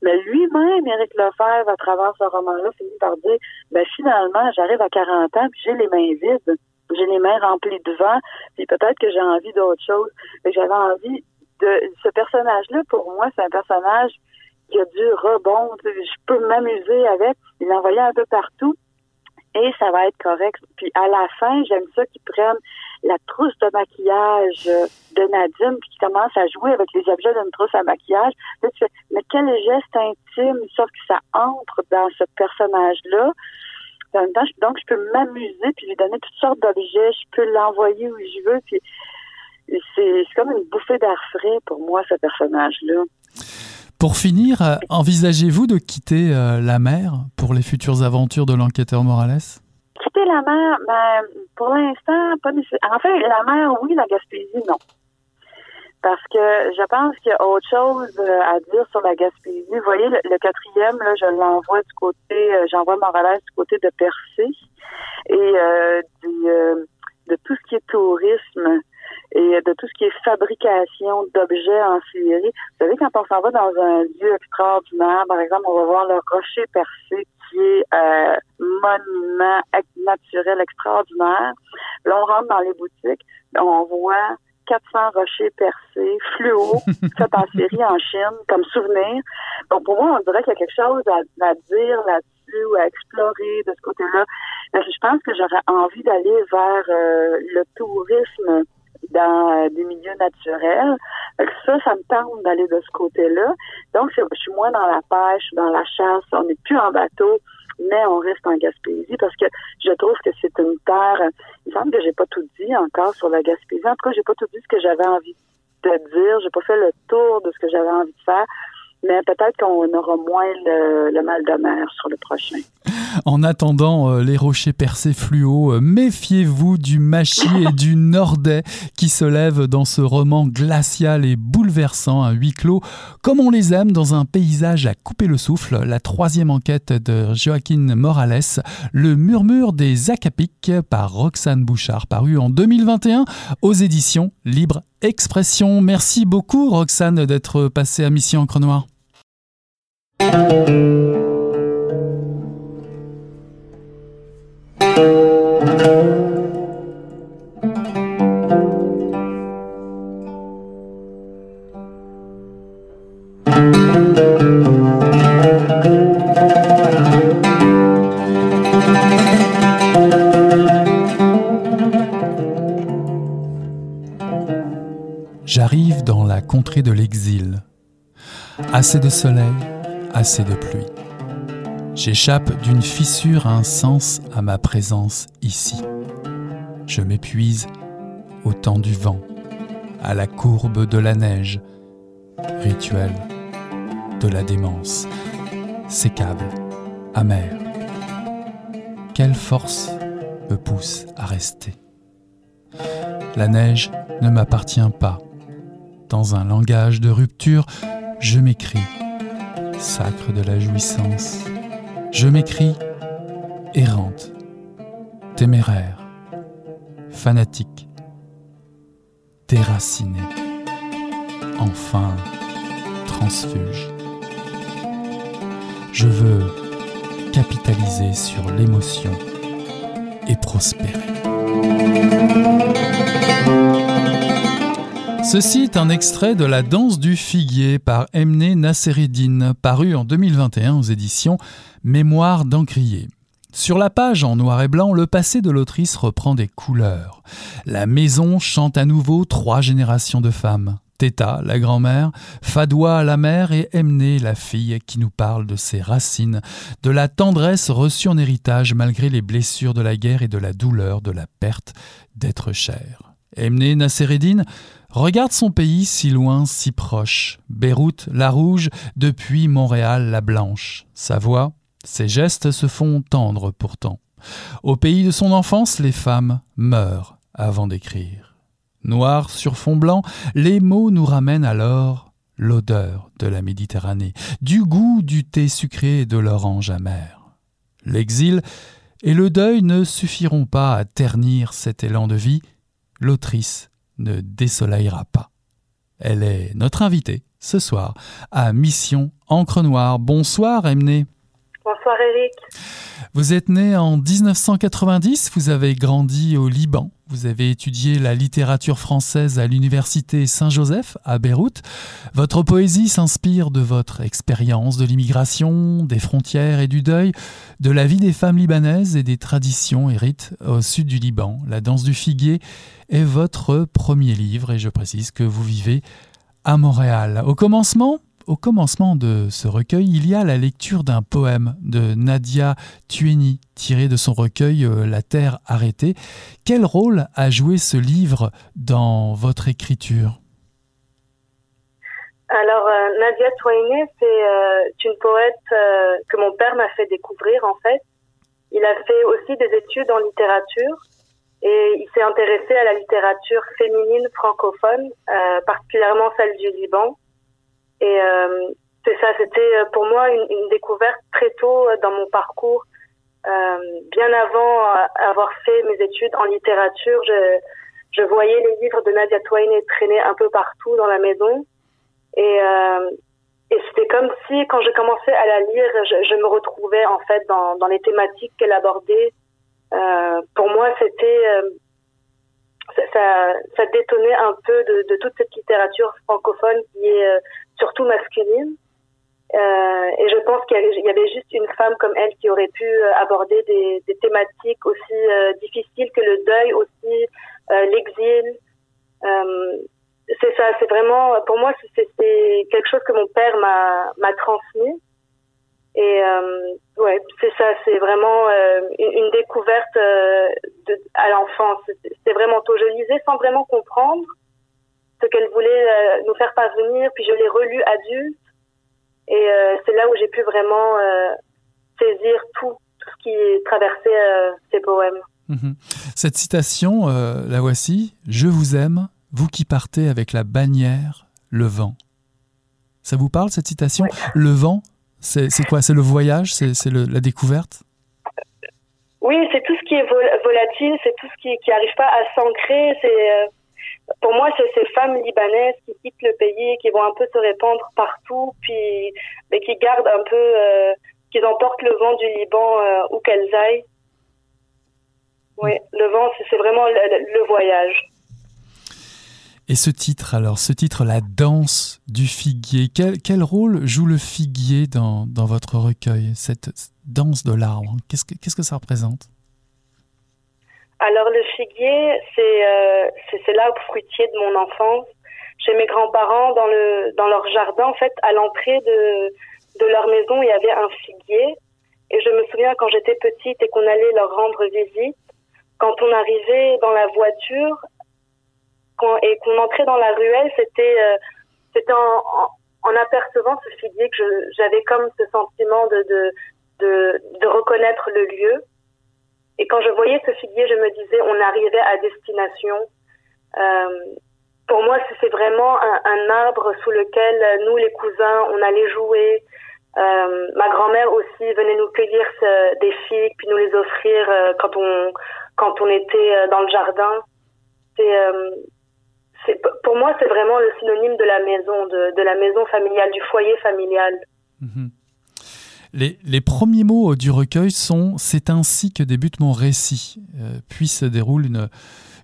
B: Mais lui-même, Éric Lefebvre, à travers ce roman-là, finit par dire, ben finalement, j'arrive à 40 ans, puis j'ai les mains vides j'ai les mains remplies de vent, puis peut-être que j'ai envie d'autre chose. Mais j'avais envie de ce personnage-là, pour moi, c'est un personnage qui a du rebond. Je peux m'amuser avec. Il l'envoyait un peu partout et ça va être correct. Puis à la fin, j'aime ça qu'ils prennent la trousse de maquillage de Nadine puis qu'ils commencent à jouer avec les objets d'une trousse à maquillage. Là, tu fais, mais quel geste intime, sauf que ça entre dans ce personnage-là donc, je peux m'amuser puis lui donner toutes sortes d'objets. Je peux l'envoyer où je veux. Puis c'est comme une bouffée d'air frais pour moi, ce personnage-là.
A: Pour finir, euh, envisagez-vous de quitter euh, la mer pour les futures aventures de l'enquêteur Morales?
B: Quitter la mer, ben, pour l'instant, pas nécessairement. En fait, la mer, oui, la Gaspésie, non parce que je pense qu'il y a autre chose euh, à dire sur la Gaspésie. Vous voyez, le, quatrième, là, je l'envoie du côté, j'envoie Morales du côté de Percé et de tout ce qui est tourisme et de tout ce qui est fabrication d'objets en série. Vous savez, quand on s'en va dans un lieu extraordinaire, par exemple, on va voir le rocher percé qui est un monument naturel extraordinaire. Là, on rentre dans les boutiques, on voit 400 rochers percés, fluo, fait en série en Chine, comme souvenir. Donc, pour moi, on dirait qu'il y a quelque chose à, dire là-dessus ou à explorer de ce côté-là. Je pense que j'aurais envie d'aller vers euh, le tourisme dans euh, des milieux naturels. Ça, ça me tente d'aller de ce côté-là. Donc, je suis moins dans la pêche, dans la chasse. On n'est plus en bateau mais on reste en Gaspésie parce que je trouve que c'est une terre. Il semble que j'ai pas tout dit encore sur la Gaspésie. En tout cas, j'ai pas tout dit ce que j'avais envie de dire. J'ai pas fait le tour de ce que j'avais envie de faire mais peut-être qu'on aura moins le, mal de mer sur le prochain.
A: En attendant euh, les rochers percés fluo, euh, méfiez-vous du machi et du nordais qui se lèvent dans ce roman glacial et bouleversant, un huis clos, comme on les aime dans un paysage à couper le souffle. La troisième enquête de Joaquin Morales, Le murmure des Acapiques par Roxane Bouchard, paru en 2021 aux éditions Libre Expression. Merci beaucoup Roxane d'être passée à Mission Encre Noire. J'arrive dans la contrée de l'exil. Assez de soleil, assez de pluie. J'échappe d'une fissure un sens à ma présence ici. Je m'épuise au temps du vent, à la courbe de la neige, rituel de la démence, sécable, amer. Quelle force me pousse à rester? La neige ne m'appartient pas. Dans un langage de rupture, je m'écris, sacre de la jouissance. Je m'écris, errante, téméraire, fanatique, déraciné, enfin transfuge. Je veux capitaliser sur l'émotion et prospérer. Ceci est un extrait de La danse du figuier par Emne Nassereddin, paru en 2021 aux éditions Mémoire d'Encrier. Sur la page en noir et blanc, le passé de l'autrice reprend des couleurs. La maison chante à nouveau trois générations de femmes. Teta, la grand-mère, Fadoua, la mère, et Emné, la fille, qui nous parle de ses racines, de la tendresse reçue en héritage malgré les blessures de la guerre et de la douleur de la perte d'être cher. Emné Nassereddin regarde son pays si loin, si proche. Beyrouth, la rouge, depuis Montréal, la blanche. Sa voix, ses gestes se font tendres pourtant. Au pays de son enfance, les femmes meurent avant d'écrire. Noir sur fond blanc, les mots nous ramènent alors l'odeur de la Méditerranée, du goût du thé sucré et de l'orange amère. L'exil et le deuil ne suffiront pas à ternir cet élan de vie, l'autrice ne désoleillera pas. Elle est notre invitée ce soir à Mission Encre Noire. Bonsoir Emné.
C: Bonsoir Eric.
A: Vous êtes né en 1990, vous avez grandi au Liban, vous avez étudié la littérature française à l'université Saint-Joseph à Beyrouth. Votre poésie s'inspire de votre expérience de l'immigration, des frontières et du deuil, de la vie des femmes libanaises et des traditions et rites au sud du Liban. La danse du figuier est votre premier livre et je précise que vous vivez à Montréal. Au commencement, au commencement de ce recueil, il y a la lecture d'un poème de Nadia Tueni, tiré de son recueil euh, La Terre arrêtée. Quel rôle a joué ce livre dans votre écriture?
C: Alors, euh, Nadia Tueni, c'est euh, une poète que mon père m'a fait découvrir, en fait. Il a fait aussi des études en littérature et il s'est intéressé à la littérature féminine francophone, particulièrement celle du Liban. Et euh, c'est ça, c'était euh, pour moi une, découverte très tôt euh, dans mon parcours. Bien avant avoir fait mes études en littérature, je, voyais les livres de Nadia Twain traîner un peu partout dans la maison. Et, c'était comme si, quand je commençais à la lire, je, me retrouvais en fait dans, dans les thématiques qu'elle abordait. Pour moi, c'était ça, ça, détonnait un peu de, toute cette littérature francophone qui est surtout masculine. Euh, et je pense qu'il y avait juste une femme comme elle qui aurait pu euh, aborder des, thématiques aussi euh, difficiles que le deuil, aussi l'exil. C'est ça, c'est vraiment, pour moi, c'est quelque chose que mon père m'a transmis. Et ouais, c'est ça, c'est vraiment une, découverte à l'enfance. C'était vraiment tôt. Je lisais sans vraiment comprendre ce qu'elle voulait euh, nous faire parvenir, puis je l'ai relu adulte. Et euh, c'est là où j'ai pu vraiment euh, saisir tout, tout, ce qui traversait ces poèmes.
A: Mhm. Cette citation, la voici. Je vous aime, vous qui partez avec la bannière, le vent. Ça vous parle cette citation? Le vent, c'est quoi? C'est le voyage? C'est la découverte?
C: Oui, c'est tout ce qui est volatile, c'est tout ce qui n'arrive pas à s'ancrer. C'est pour moi, c'est ces femmes libanaises qui quittent le pays, qui vont un peu se répandre partout, puis mais qui gardent un peu, euh, qui emportent le vent du Liban euh, où qu'elles aillent. Oui, le vent, c'est vraiment le, voyage.
A: Et ce titre, alors, ce titre, La danse du figuier, quel, quel rôle joue le figuier dans, dans votre recueil, cette danse de l'arbre? Qu'est-ce que Qu'est-ce que ça représente?
C: Alors le figuier, c'est euh, c'est l'arbre fruitier de mon enfance. Chez mes grands-parents, dans le dans leur jardin, en fait, à l'entrée de de leur maison, il y avait un figuier. Et je me souviens quand j'étais petite et qu'on allait leur rendre visite, quand on arrivait dans la voiture et qu'on entrait dans la ruelle, c'était euh, en, en, apercevant ce figuier que j'avais comme ce sentiment de de de reconnaître le lieu Et quand je voyais ce figuier, je me disais, on arrivait à destination. Euh, pour moi, c'est vraiment un, arbre sous lequel nous, les cousins, on allait jouer. Euh, ma grand-mère aussi venait nous cueillir des figues, puis nous les offrir euh, quand on quand on était dans le jardin. Pour moi, c'est vraiment le synonyme de la maison, de, la maison familiale, du foyer familial.
A: Mhm. Les, premiers mots du recueil sont C'est ainsi que débute mon récit, euh, puis se déroule une,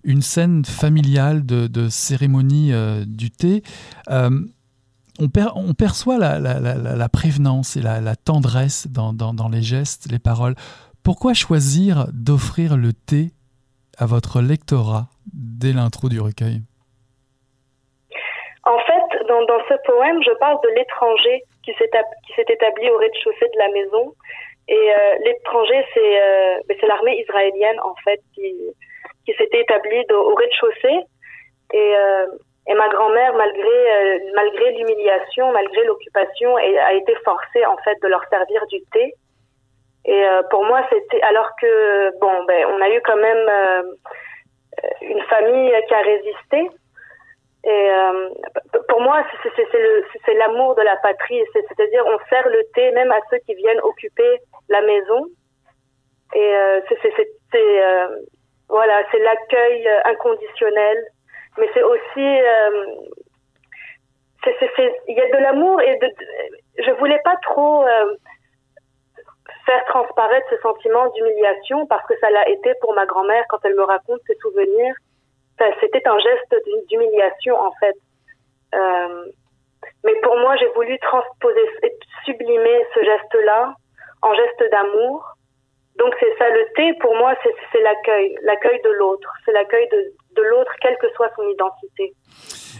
A: une scène familiale de, cérémonie euh, du thé. Euh, on, per, on, perçoit la, prévenance et la, tendresse dans, les gestes, les paroles. Pourquoi choisir d'offrir le thé à votre lectorat dès l'intro du recueil?
C: En fait, dans, ce poème, je parle de l'étranger qui s'est établi au rez-de-chaussée de la maison. Et euh, l'étranger, c'est euh, ben, l'armée israélienne, en fait, qui, qui s'était établie au rez-de-chaussée. Et, euh, et ma grand-mère, malgré, malgré l'humiliation, malgré l'occupation, a été forcée, en fait, de leur servir du thé. Et pour moi, c'était alors que bon, ben, on a eu quand même une famille qui a résisté. Et euh, pour moi, c'est l'amour de la patrie. C'est-à-dire, on sert le thé même à ceux qui viennent occuper la maison. Et euh, c'est euh, voilà, c'est l'accueil inconditionnel. Mais c'est aussi, il y a de l'amour et de, je voulais pas trop faire transparaître ce sentiment d'humiliation parce que ça l'a été pour ma grand-mère quand elle me raconte ses souvenirs. C'était un geste d'humiliation en fait. Euh, mais pour moi, j'ai voulu transposer, sublimer ce geste-là en geste d'amour. Donc c'est ça, le thé pour moi, c'est l'accueil, l'accueil de l'autre, c'est l'accueil de, de l'autre, quelle que soit son identité.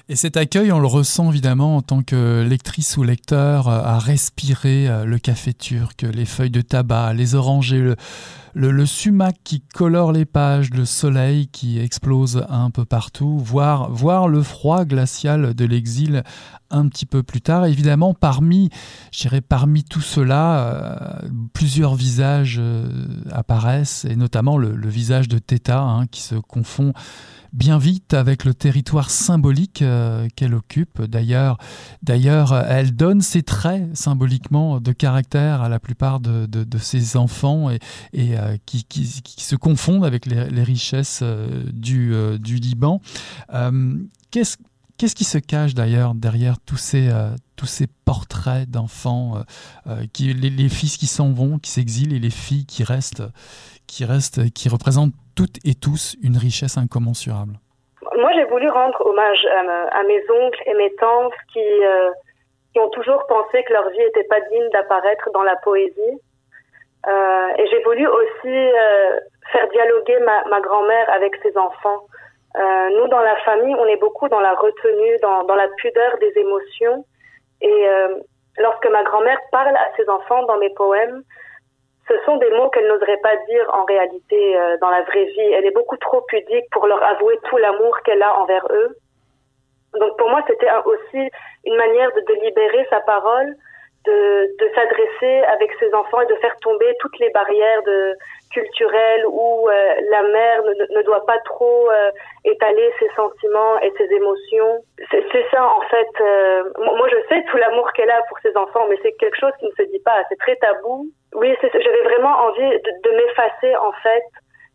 A: Et cet accueil, on le ressent évidemment en tant que lectrice ou lecteur euh, à respirer euh, le café turc, les feuilles de tabac, les orangers, le, le, sumac qui colore les pages, le soleil qui explose un peu partout, voir, voir le froid glacial de l'exil un petit peu plus tard. Évidemment, parmi, parmi tout cela, euh, plusieurs visages euh, apparaissent, et notamment le, le visage de Theta hein, qui se confond bien vite avec le territoire symbolique euh, qu'elle occupe. D'ailleurs, d'ailleurs, elle donne ses traits symboliquement de caractère à la plupart de, ses enfants et, euh, qui, se confondent avec les, richesses euh, du, Liban. Qu'est-ce qui se cache d'ailleurs derrière tous ces, tous ces portraits d'enfants, les, les, fils qui s'en vont, qui s'exilent et les filles qui restent, qui restent, qui représentent toutes et tous une richesse incommensurable
C: Moi, j'ai voulu rendre hommage à, mes oncles et mes tantes qui, euh, qui ont toujours pensé que leur vie n'était pas digne d'apparaître dans la poésie. Euh, et j'ai voulu aussi euh, faire dialoguer ma, grand-mère avec ses enfants. Nous, dans la famille, on est beaucoup dans la retenue, dans, la pudeur des émotions. Et lorsque ma grand-mère parle à ses enfants dans mes poèmes, ce sont des mots qu'elle n'oserait pas dire en réalité euh, dans la vraie vie. Elle est beaucoup trop pudique pour leur avouer tout l'amour qu'elle a envers eux. Donc pour moi, c'était aussi une manière de, de, libérer sa parole, de, de s'adresser avec ses enfants et de faire tomber toutes les barrières de, culturelles où euh, la mère ne, ne, doit pas trop euh, étaler ses sentiments et ses émotions. C'est ça en fait. Euh, moi, je sais tout l'amour qu'elle a pour ses enfants, mais c'est quelque chose qui ne se dit pas. C'est très tabou. Oui, j'avais vraiment envie de, m'effacer en fait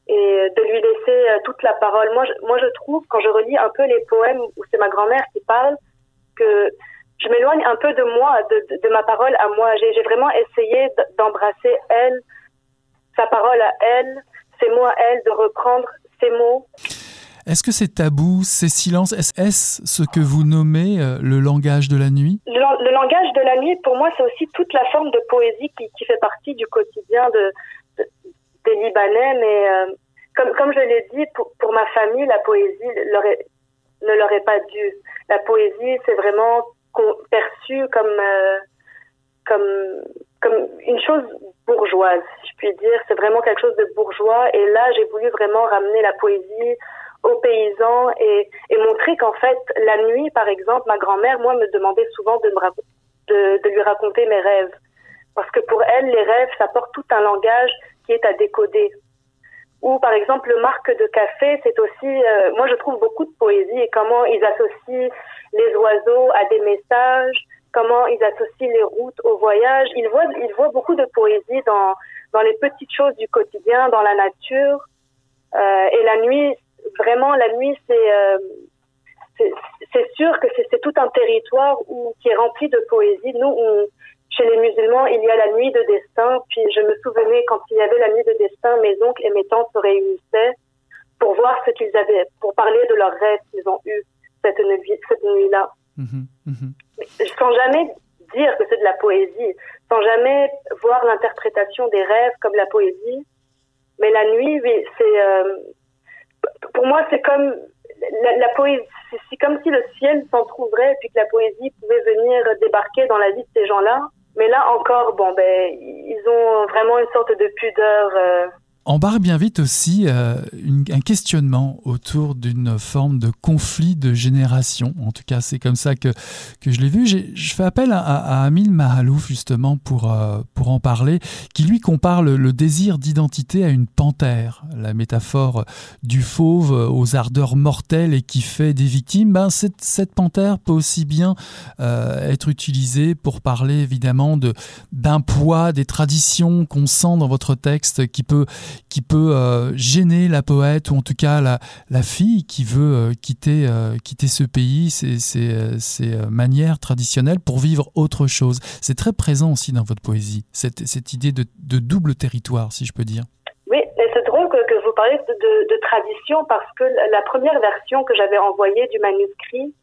C: et de lui laisser toute la parole. Moi, je, moi, je trouve quand je relis un peu les poèmes où c'est ma grand-mère qui parle que je m'éloigne un peu de moi, de, de ma parole à moi. J'ai vraiment essayé d'embrasser elle, sa parole à elle, ses mots à elle, de reprendre ses mots.
A: Est-ce que ces tabous, ces silences, est-ce ce que vous nommez euh, le langage de la nuit?
C: Le, langage de la nuit, pour moi, c'est aussi toute la forme de poésie qui, fait partie du quotidien de, de des Libanais. Mais euh, comme, je l'ai dit, pour, ma famille, la poésie ne leur est pas due. La poésie, c'est vraiment perçu comme, euh, comme, comme une chose bourgeoise, si je puis dire. C'est vraiment quelque chose de bourgeois. Et là, j'ai voulu vraiment ramener la poésie aux paysans et, montrer qu'en fait, la nuit, par exemple, ma grand-mère, moi, me demandait souvent de lui raconter mes rêves. Parce que pour elle, les rêves, ça porte tout un langage qui est à décoder. Ou par exemple le marque de café, c'est aussi, euh, moi je trouve beaucoup de poésie et comment ils associent les oiseaux à des messages, comment ils associent les routes au voyage. Ils voient, ils voient beaucoup de poésie dans dans les petites choses du quotidien, dans la nature. Euh, et la nuit, vraiment la nuit, c'est euh, c'est sûr que c'est tout un territoire où, qui est rempli de poésie. Nous, on, chez les musulmans, il y a la nuit de destin. Puis je me souvenais quand il y avait la nuit de destin, mes oncles et mes tantes se réunissaient pour voir ce qu'ils avaient, pour parler de leurs rêves qu'ils ont eus cette nuit, cette nuit-là. Mhm, mhm. Sans jamais dire que c'est de la poésie, sans jamais voir l'interprétation des rêves comme la poésie. Mais la nuit, oui, c'est, euh, pour moi, c'est comme la, la poésie, c'est comme si le ciel s'entrouvrait et puis que la poésie pouvait venir débarquer dans la vie de ces gens-là. Mais là encore, bon, ben, ils ont vraiment une sorte de pudeur. Euh,
A: embarque bien vite aussi euh, un questionnement autour d'une forme de conflit de génération. En tout cas, c'est comme ça que, que je l'ai vu. Je fais appel à, à Amil Mahalouf justement pour, euh, pour en parler, qui lui compare le, désir d'identité à une panthère, la métaphore du fauve aux ardeurs mortelles et qui fait des victimes. Ben, cette, cette panthère peut aussi bien euh, être utilisée pour parler évidemment de d'un poids, des traditions qu'on sent dans votre texte qui peut qui peut euh, gêner la poète ou en tout cas la, la fille qui veut euh, quitter, euh, quitter ce pays, ses, ses, ses, manières traditionnelles pour vivre autre chose. C'est très présent aussi dans votre poésie, cette, cette idée de, double territoire, si je peux dire.
C: Oui, et c'est drôle que, vous parliez de, tradition parce que la première version que j'avais envoyée du manuscrit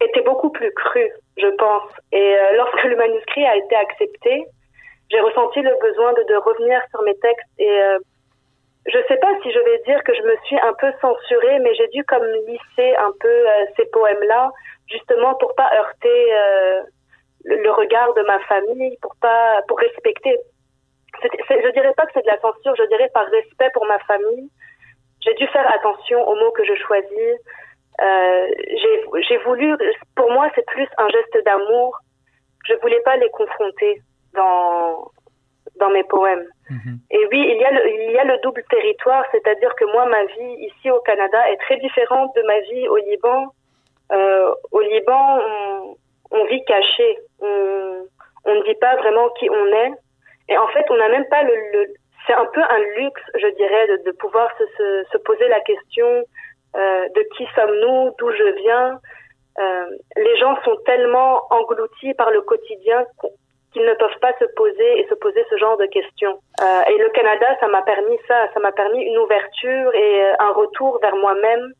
C: était beaucoup plus crue, je pense. Et lorsque le manuscrit a été accepté, j'ai ressenti le besoin de, revenir sur mes textes et je sais pas si je vais dire que je me suis un peu censurée, mais j'ai dû comme lisser un peu euh, ces poèmes-là, justement pour pas heurter euh, le, regard de ma famille, pour pas, pour respecter. je dirais pas que c'est de la censure, je dirais par respect pour ma famille. J'ai dû faire attention aux mots que je choisis. Euh, j'ai voulu, pour moi, c'est plus un geste d'amour. Je voulais pas les confronter dans dans mes poèmes. Mhm. Et oui, il y, a le, il y a le double territoire, c'est-à-dire que moi, ma vie ici au Canada est très différente de ma vie au Liban. Euh, au Liban, on, on vit caché, on, on, ne dit pas vraiment qui on est. Et en fait, on n'a même pas le, le c'est un peu un luxe, je dirais, de, de pouvoir se, se, se, poser la question euh, de qui sommes-nous, d'où je viens. Euh, les gens sont tellement engloutis par le quotidien qu'ils ne peuvent pas se poser et se poser ce genre de questions. Euh, et le Canada, ça m'a permis ça, ça m'a permis une ouverture et euh, un retour vers moi-même,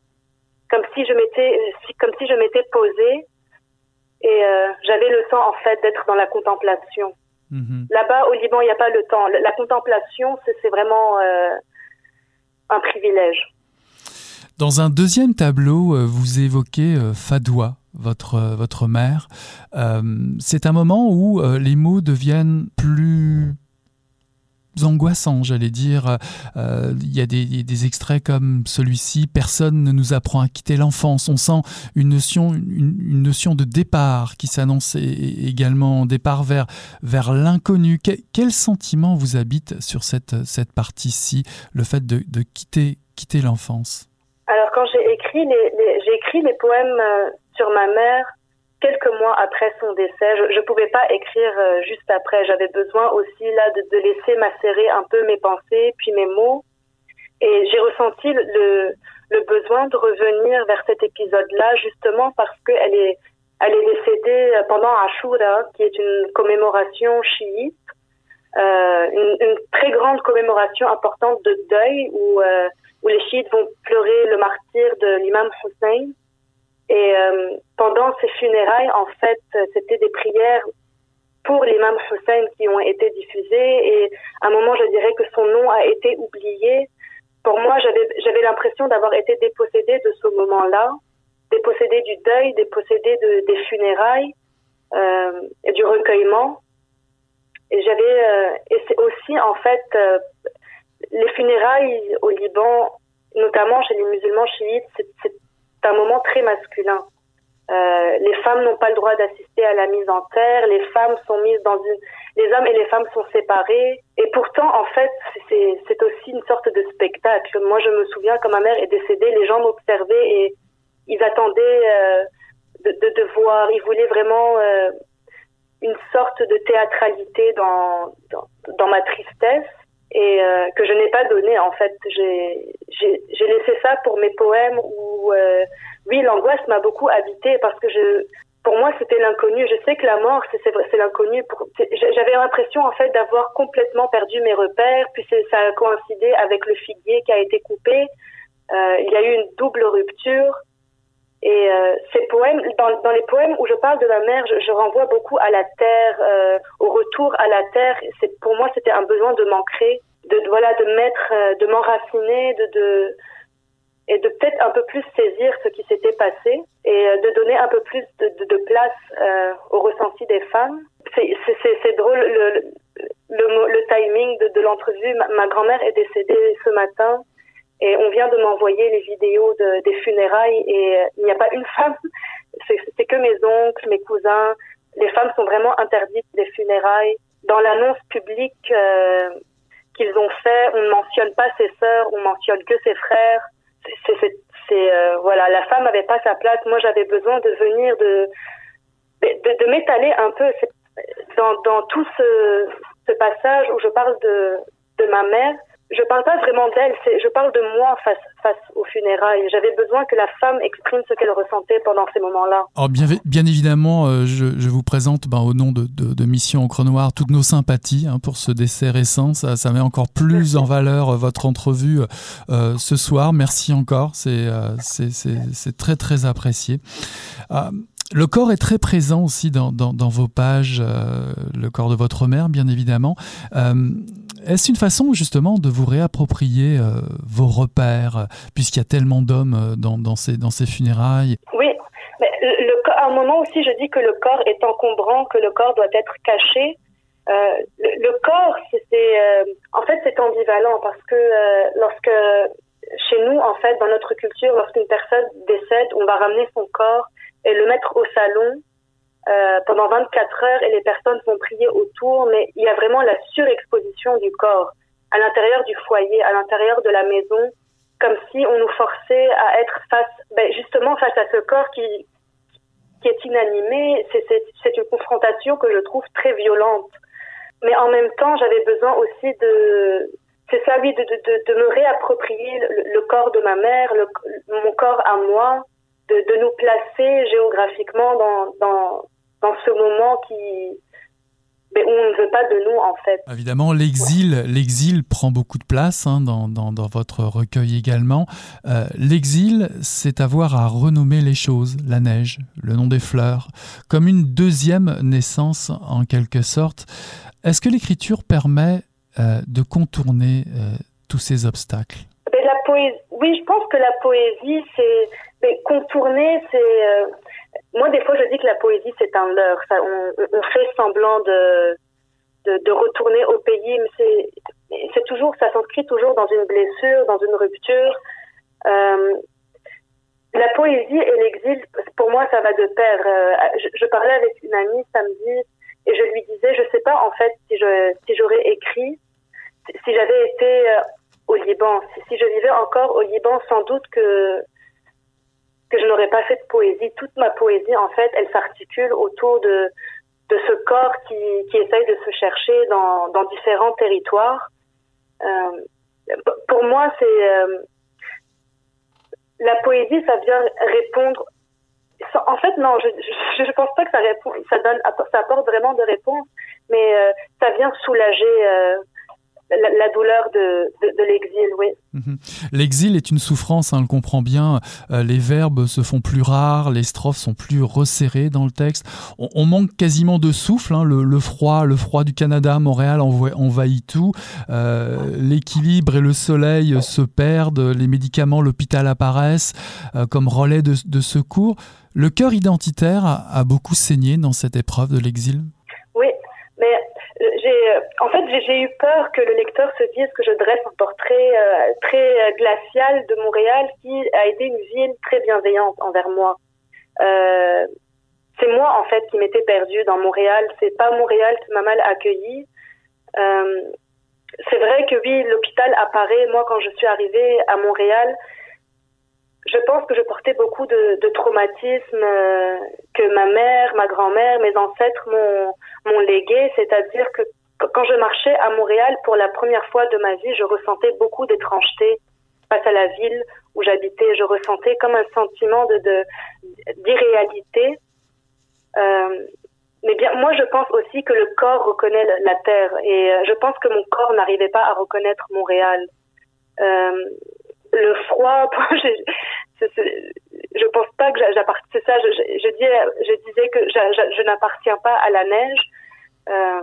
C: comme si je m'étais, comme si je m'étais posée et euh, j'avais le temps en fait d'être dans la contemplation. Mm-hmm. Là-bas, au Liban, il n'y a pas le temps. La contemplation, c'est vraiment euh, un privilège.
A: Dans un deuxième tableau, vous évoquez Fadoua, votre, euh, votre mère. c'est un moment où les mots deviennent plus angoissants, j'allais dire. Il y a des, des extraits comme celui-ci, Personne ne nous apprend à quitter l'enfance. On sent une notion, une, notion de départ qui s'annonce également, départ vers, vers l'inconnu. quel sentiment vous habite sur cette, cette partie-ci, le fait de, de quitter, quitter l'enfance?
C: Alors quand j'ai écrit les, les j'ai écrit les poèmes euh, sur ma mère quelques mois après son décès. Je ne pouvais pas écrire euh, juste après. J'avais besoin aussi là de, de, laisser macérer un peu mes pensées puis mes mots. Et j'ai ressenti le, le, besoin de revenir vers cet épisode-là justement parce qu'elle est elle est décédée euh, pendant Ashura, qui est une commémoration chiite, euh, une, une, très grande commémoration importante de deuil où euh, où les chiites vont pleurer le martyr de l'imam Hussein. Et euh, pendant ces funérailles, en fait, c'était des prières pour l'imam Hussein qui ont été diffusées. Et à un moment, je dirais que son nom a été oublié. Pour moi, j'avais l'impression d'avoir été dépossédée de ce moment-là, dépossédée du deuil, dépossédée de, des funérailles euh, et du recueillement. Et j'avais euh, et c'est aussi en fait les funérailles au Liban, notamment chez les musulmans chiites, c'est un moment très masculin. Euh, les femmes n'ont pas le droit d'assister à la mise en terre. Les femmes sont mises dans une, les hommes et les femmes sont séparés. Et pourtant, en fait, c'est aussi une sorte de spectacle. Moi, je me souviens quand ma mère est décédée, les gens m'observaient et ils attendaient euh, de, de, voir. Ils voulaient vraiment euh, une sorte de théâtralité dans, dans ma tristesse et euh, que je n'ai pas donné. En fait, j'ai laissé ça pour mes poèmes où, euh, oui, l'angoisse m'a beaucoup habité parce que je pour moi, c'était l'inconnu. Je sais que la mort, c'est l'inconnu. J'avais l'impression, en fait, d'avoir complètement perdu mes repères. Puis ça a coïncidé avec le figuier qui a été coupé. Euh, il y a eu une double rupture. Et euh, ces poèmes, dans, les poèmes où je parle de ma mère, je, renvoie beaucoup à la terre, euh, au retour à la terre. Pour moi, c'était un besoin de m'ancrer, de voilà, de mettre, euh, de m'enraciner, de, de et de peut-être un peu plus saisir ce qui s'était passé et de donner un peu plus de, place euh, au ressenti des femmes. C'est drôle le, timing de, l'entrevue. Ma grand-mère est décédée ce matin et on vient de m'envoyer les vidéos de, des funérailles et euh, il n'y a pas une femme. C'est que mes oncles, mes cousins. Les femmes sont vraiment interdites des funérailles. Dans l'annonce publique euh, qu'ils ont fait, on ne mentionne pas ses sœurs, on mentionne que ses frères c'est euh, voilà, la femme n'avait pas sa place. Moi, j'avais besoin de venir de de, de m'étaler un peu dans, dans tout ce, ce passage où je parle de de ma mère je parle pas vraiment d'elle, je parle de moi face, face aux funérailles. J'avais besoin que la femme exprime ce qu'elle ressentait pendant ces moments-là.
A: Alors bien, bien évidemment, euh, je, je, vous présente ben, au nom de, de, de Mission Encre Noire toutes nos sympathies hein, pour ce décès récent. Ça, ça met encore plus en valeur euh, votre entrevue euh, ce soir. Merci encore, c'est euh, c'est très très apprécié. Euh, le corps est très présent aussi dans, dans, dans vos pages, euh, le corps de votre mère, bien évidemment. Euh, est-ce une façon justement de vous réapproprier euh, vos repères, puisqu'il y a tellement d'hommes euh, dans, ces, funérailles?
C: Oui, mais à un moment aussi, je dis que le corps est encombrant, que le corps doit être caché. Euh, le, corps, c'est en fait c'est ambivalent parce que lorsque chez nous, en fait, dans notre culture, lorsqu'une personne décède, on va ramener son corps et le mettre au salon euh, pendant 24 heures et les personnes vont prier autour, mais il y a vraiment la surexposition du corps à l'intérieur du foyer, à l'intérieur de la maison, comme si on nous forçait à être face, ben justement face à ce corps qui, qui est inanimé. C'est une confrontation que je trouve très violente. Mais en même temps, j'avais besoin aussi de, c'est ça, oui, de, de, de, me réapproprier le, corps de ma mère, le, mon corps à moi, de, de nous placer géographiquement dans, dans ce moment qui mais on ne veut pas de nous en fait.
A: Évidemment, l'exil, l'exil prend beaucoup de place hein, dans, dans, dans, votre recueil également. Euh, l'exil, c'est avoir à renommer les choses, la neige, le nom des fleurs, comme une deuxième naissance en quelque sorte. Est-ce que l'écriture permet euh, de contourner euh, tous ces obstacles?
C: Mais la poésie, Oui, je pense que la poésie, c'est contourner, c'est moi, des fois, je dis que la poésie, c'est un leurre. Ça, on, fait semblant de, de, retourner au pays, mais c'est, toujours, ça s'inscrit toujours dans une blessure, dans une rupture. Euh, la poésie et l'exil, pour moi, ça va de pair. Euh, je, parlais avec une amie samedi et je lui disais, je sais pas en fait si je si j'aurais écrit, si j'avais été euh, au Liban, si je vivais encore au Liban, sans doute que que je n'aurais pas fait de poésie. Toute ma poésie, en fait, elle s'articule autour de, de ce corps qui, qui essaye de se chercher dans, dans différents territoires. Euh, pour moi, c'est euh, la poésie, ça vient répondre. En fait, non, je ne pense pas que ça répond, ça donne, ça apporte vraiment de réponses, mais euh, ça vient soulager la, la, douleur de, de, de l'exil, oui.
A: Mmh. L'exil est une souffrance, hein, on le comprend bien. Euh, les verbes se font plus rares, les strophes sont plus resserrées dans le texte. On, on manque quasiment de souffle. Hein, le, le, froid, le froid du Canada, Montréal envahit tout. Euh, L'équilibre et le soleil se perdent. Les médicaments, l'hôpital apparaissent euh, comme relais de, de, secours. Le cœur identitaire a, a beaucoup saigné dans cette épreuve de l'exil.
C: Oui, mais j'ai, euh, en fait, j'ai eu peur que le lecteur se dise que je dresse un portrait euh, très euh, glacial de Montréal, qui a été une ville très bienveillante envers moi. C'est moi en fait qui m'étais perdue dans Montréal. C'est pas Montréal qui m'a mal accueillie. C'est vrai que oui, l'hôpital apparaît. Moi, quand je suis arrivée à Montréal, je pense que je portais beaucoup de, traumatismes que ma mère, ma grand-mère, mes ancêtres m'ont légué. C'est-à-dire que quand je marchais à Montréal pour la première fois de ma vie, je ressentais beaucoup d'étrangeté face à la ville où j'habitais. Je ressentais comme un sentiment de d'irréalité. Euh, mais bien, moi, je pense aussi que le corps reconnaît la terre, et euh, je pense que mon corps n'arrivait pas à reconnaître Montréal. Euh, le froid, je, pense pas que j'appartiens. C'est ça, je, disais, que je, n'appartiens pas à la neige, euh,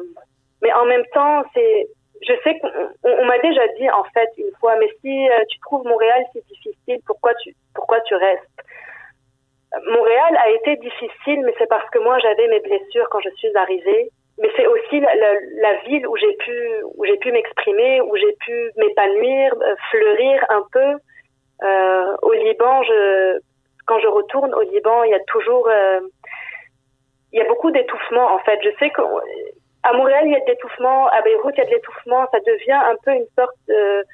C: mais en même temps, c'est je sais qu'on on, m'a déjà dit en fait une fois, mais si euh, tu trouves Montréal si difficile, pourquoi tu pourquoi tu restes? Montréal a été difficile, mais c'est parce que moi j'avais mes blessures quand je suis arrivée. Mais c'est aussi la, la, la, ville où j'ai pu où j'ai pu m'exprimer, où j'ai pu m'épanouir, euh, fleurir un peu. Euh, au Liban, je, quand je retourne au Liban, il y a toujours euh, il y a beaucoup d'étouffement en fait. Je sais que à Montréal, il y a de l'étouffement, à Beyrouth, il y a de l'étouffement, ça devient un peu une sorte de...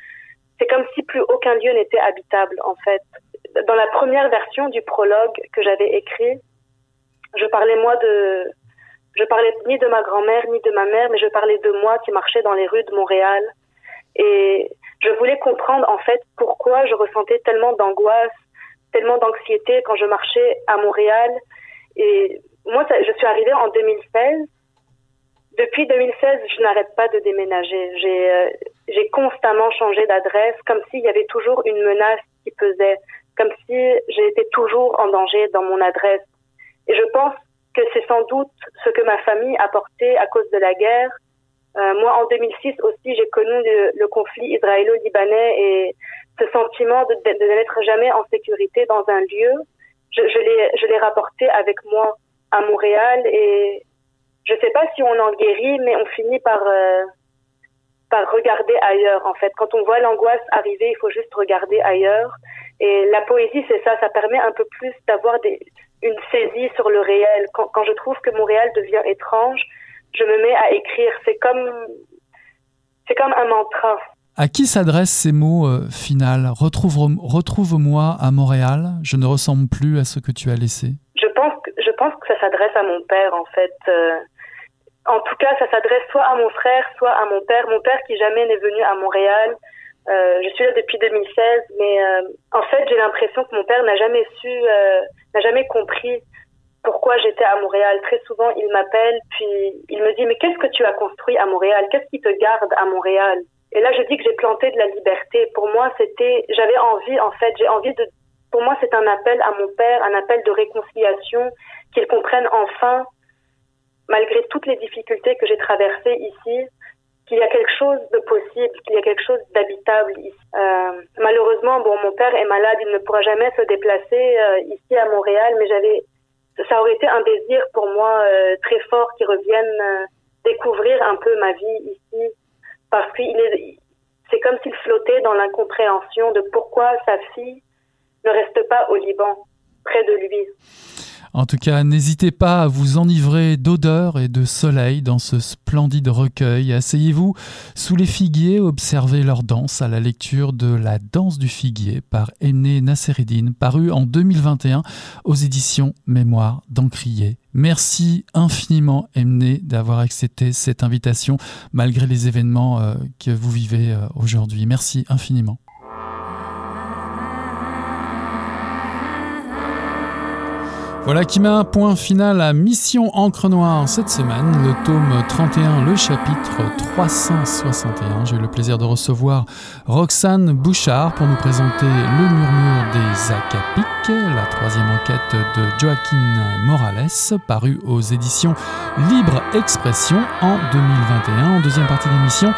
C: C'est comme si plus aucun lieu n'était habitable, en fait. Dans la première version du prologue que j'avais écrit, je parlais, moi, de... Je parlais ni de ma grand-mère, ni de ma mère, mais je parlais de moi qui marchais dans les rues de Montréal. Et je voulais comprendre, en fait, pourquoi je ressentais tellement d'angoisse, tellement d'anxiété quand je marchais à Montréal. Et moi, je suis arrivée en 2016 depuis 2016, je n'arrête pas de déménager. J'ai euh, j'ai constamment changé d'adresse, comme s'il y avait toujours une menace qui pesait, comme si j'étais toujours en danger dans mon adresse. Et je pense que c'est sans doute ce que ma famille a porté à cause de la guerre. Euh, moi, en 2006 aussi, j'ai connu le, conflit israélo-libanais et ce sentiment de, de, n'être jamais en sécurité dans un lieu, je, je l'ai rapporté avec moi à Montréal et je sais pas si on en guérit, mais on finit par euh, par regarder ailleurs. En fait, quand on voit l'angoisse arriver, il faut juste regarder ailleurs. Et la poésie, c'est ça, ça permet un peu plus d'avoir une saisie sur le réel. Quand je trouve que Montréal devient étrange, je me mets à écrire. C'est comme c'est comme un mantra.
A: À qui s'adressent ces mots euh, final Retrouve-moi à Montréal, je ne ressemble plus à ce que tu as laissé.
C: Je pense que, je pense que ça s'adresse à mon père, en fait. Euh, en tout cas, ça s'adresse soit à mon frère, soit à mon père. Mon père qui jamais n'est venu à Montréal. Euh, je suis là depuis 2016, mais euh, en fait, j'ai l'impression que mon père n'a jamais su, n'a jamais compris pourquoi j'étais à Montréal. Très souvent, il m'appelle, puis il me dit mais qu'est-ce que tu as construit à Montréal? Qu'est-ce qui te garde à Montréal? Et là, je dis que j'ai planté de la liberté. Pour moi, c'était, j'avais envie, en fait, j'ai envie de. Pour moi, c'est un appel à mon père, un appel de réconciliation, qu'il comprenne enfin malgré toutes les difficultés que j'ai traversées ici, qu'il y a quelque chose de possible, qu'il y a quelque chose d'habitable ici. Euh, malheureusement, bon, mon père est malade, il ne pourra jamais se déplacer euh, ici à Montréal, mais j'avais, ça aurait été un désir pour moi euh, très fort qu'il revienne euh, découvrir un peu ma vie ici, parce qu'il est, c'est comme s'il flottait dans l'incompréhension de pourquoi sa fille ne reste pas au Liban, près de lui.
A: En tout cas, n'hésitez pas à vous enivrer d'odeur et de soleil dans ce splendide recueil. Asseyez-vous sous les figuiers, observez leur danse à la lecture de La danse du figuier par Aîné Nassereddin, paru en 2021 aux éditions Mémoire d'Encrier. Merci infiniment, Emné, d'avoir accepté cette invitation malgré les événements euh, que vous vivez euh, aujourd'hui. Merci infiniment. Voilà qui met un point final à Mission Encre Noire cette semaine, le tome 31, le chapitre 361. J'ai eu le plaisir de recevoir Roxane Bouchard pour nous présenter Le murmure des Acapiques, la troisième enquête de Joaquin Morales, parue aux éditions Libre Expression en 2021. En deuxième partie d'émission,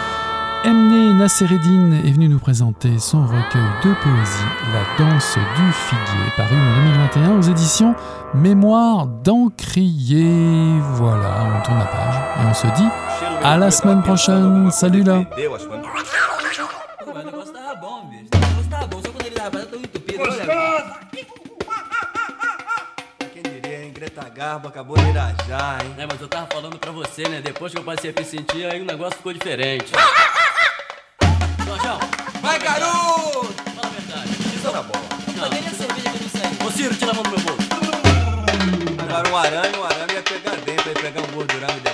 A: Emne Nassereddin est venu nous présenter son recueil de poésie La danse du figuier, paru en 2021 aux éditions Mémoire d'Encrier. Voilà, on tourne la page et on se dit à la semaine prochaine. Salut là
D: garbo acabou de irajar, hein?
E: É, mas eu tava falando pra você, né? Depois que eu passei a me sentir, aí o negócio ficou diferente. Ah, ah, ah, Jorjão!
D: Vai, garoto!
E: Fala a verdade.
D: Isso tá bom.
E: Não. Cadê a cerveja que não? Ô, Ciro, tira a mão do meu bolso.
D: Agora um arame, um arame ia pegar dentro, ia pegar um gordurão e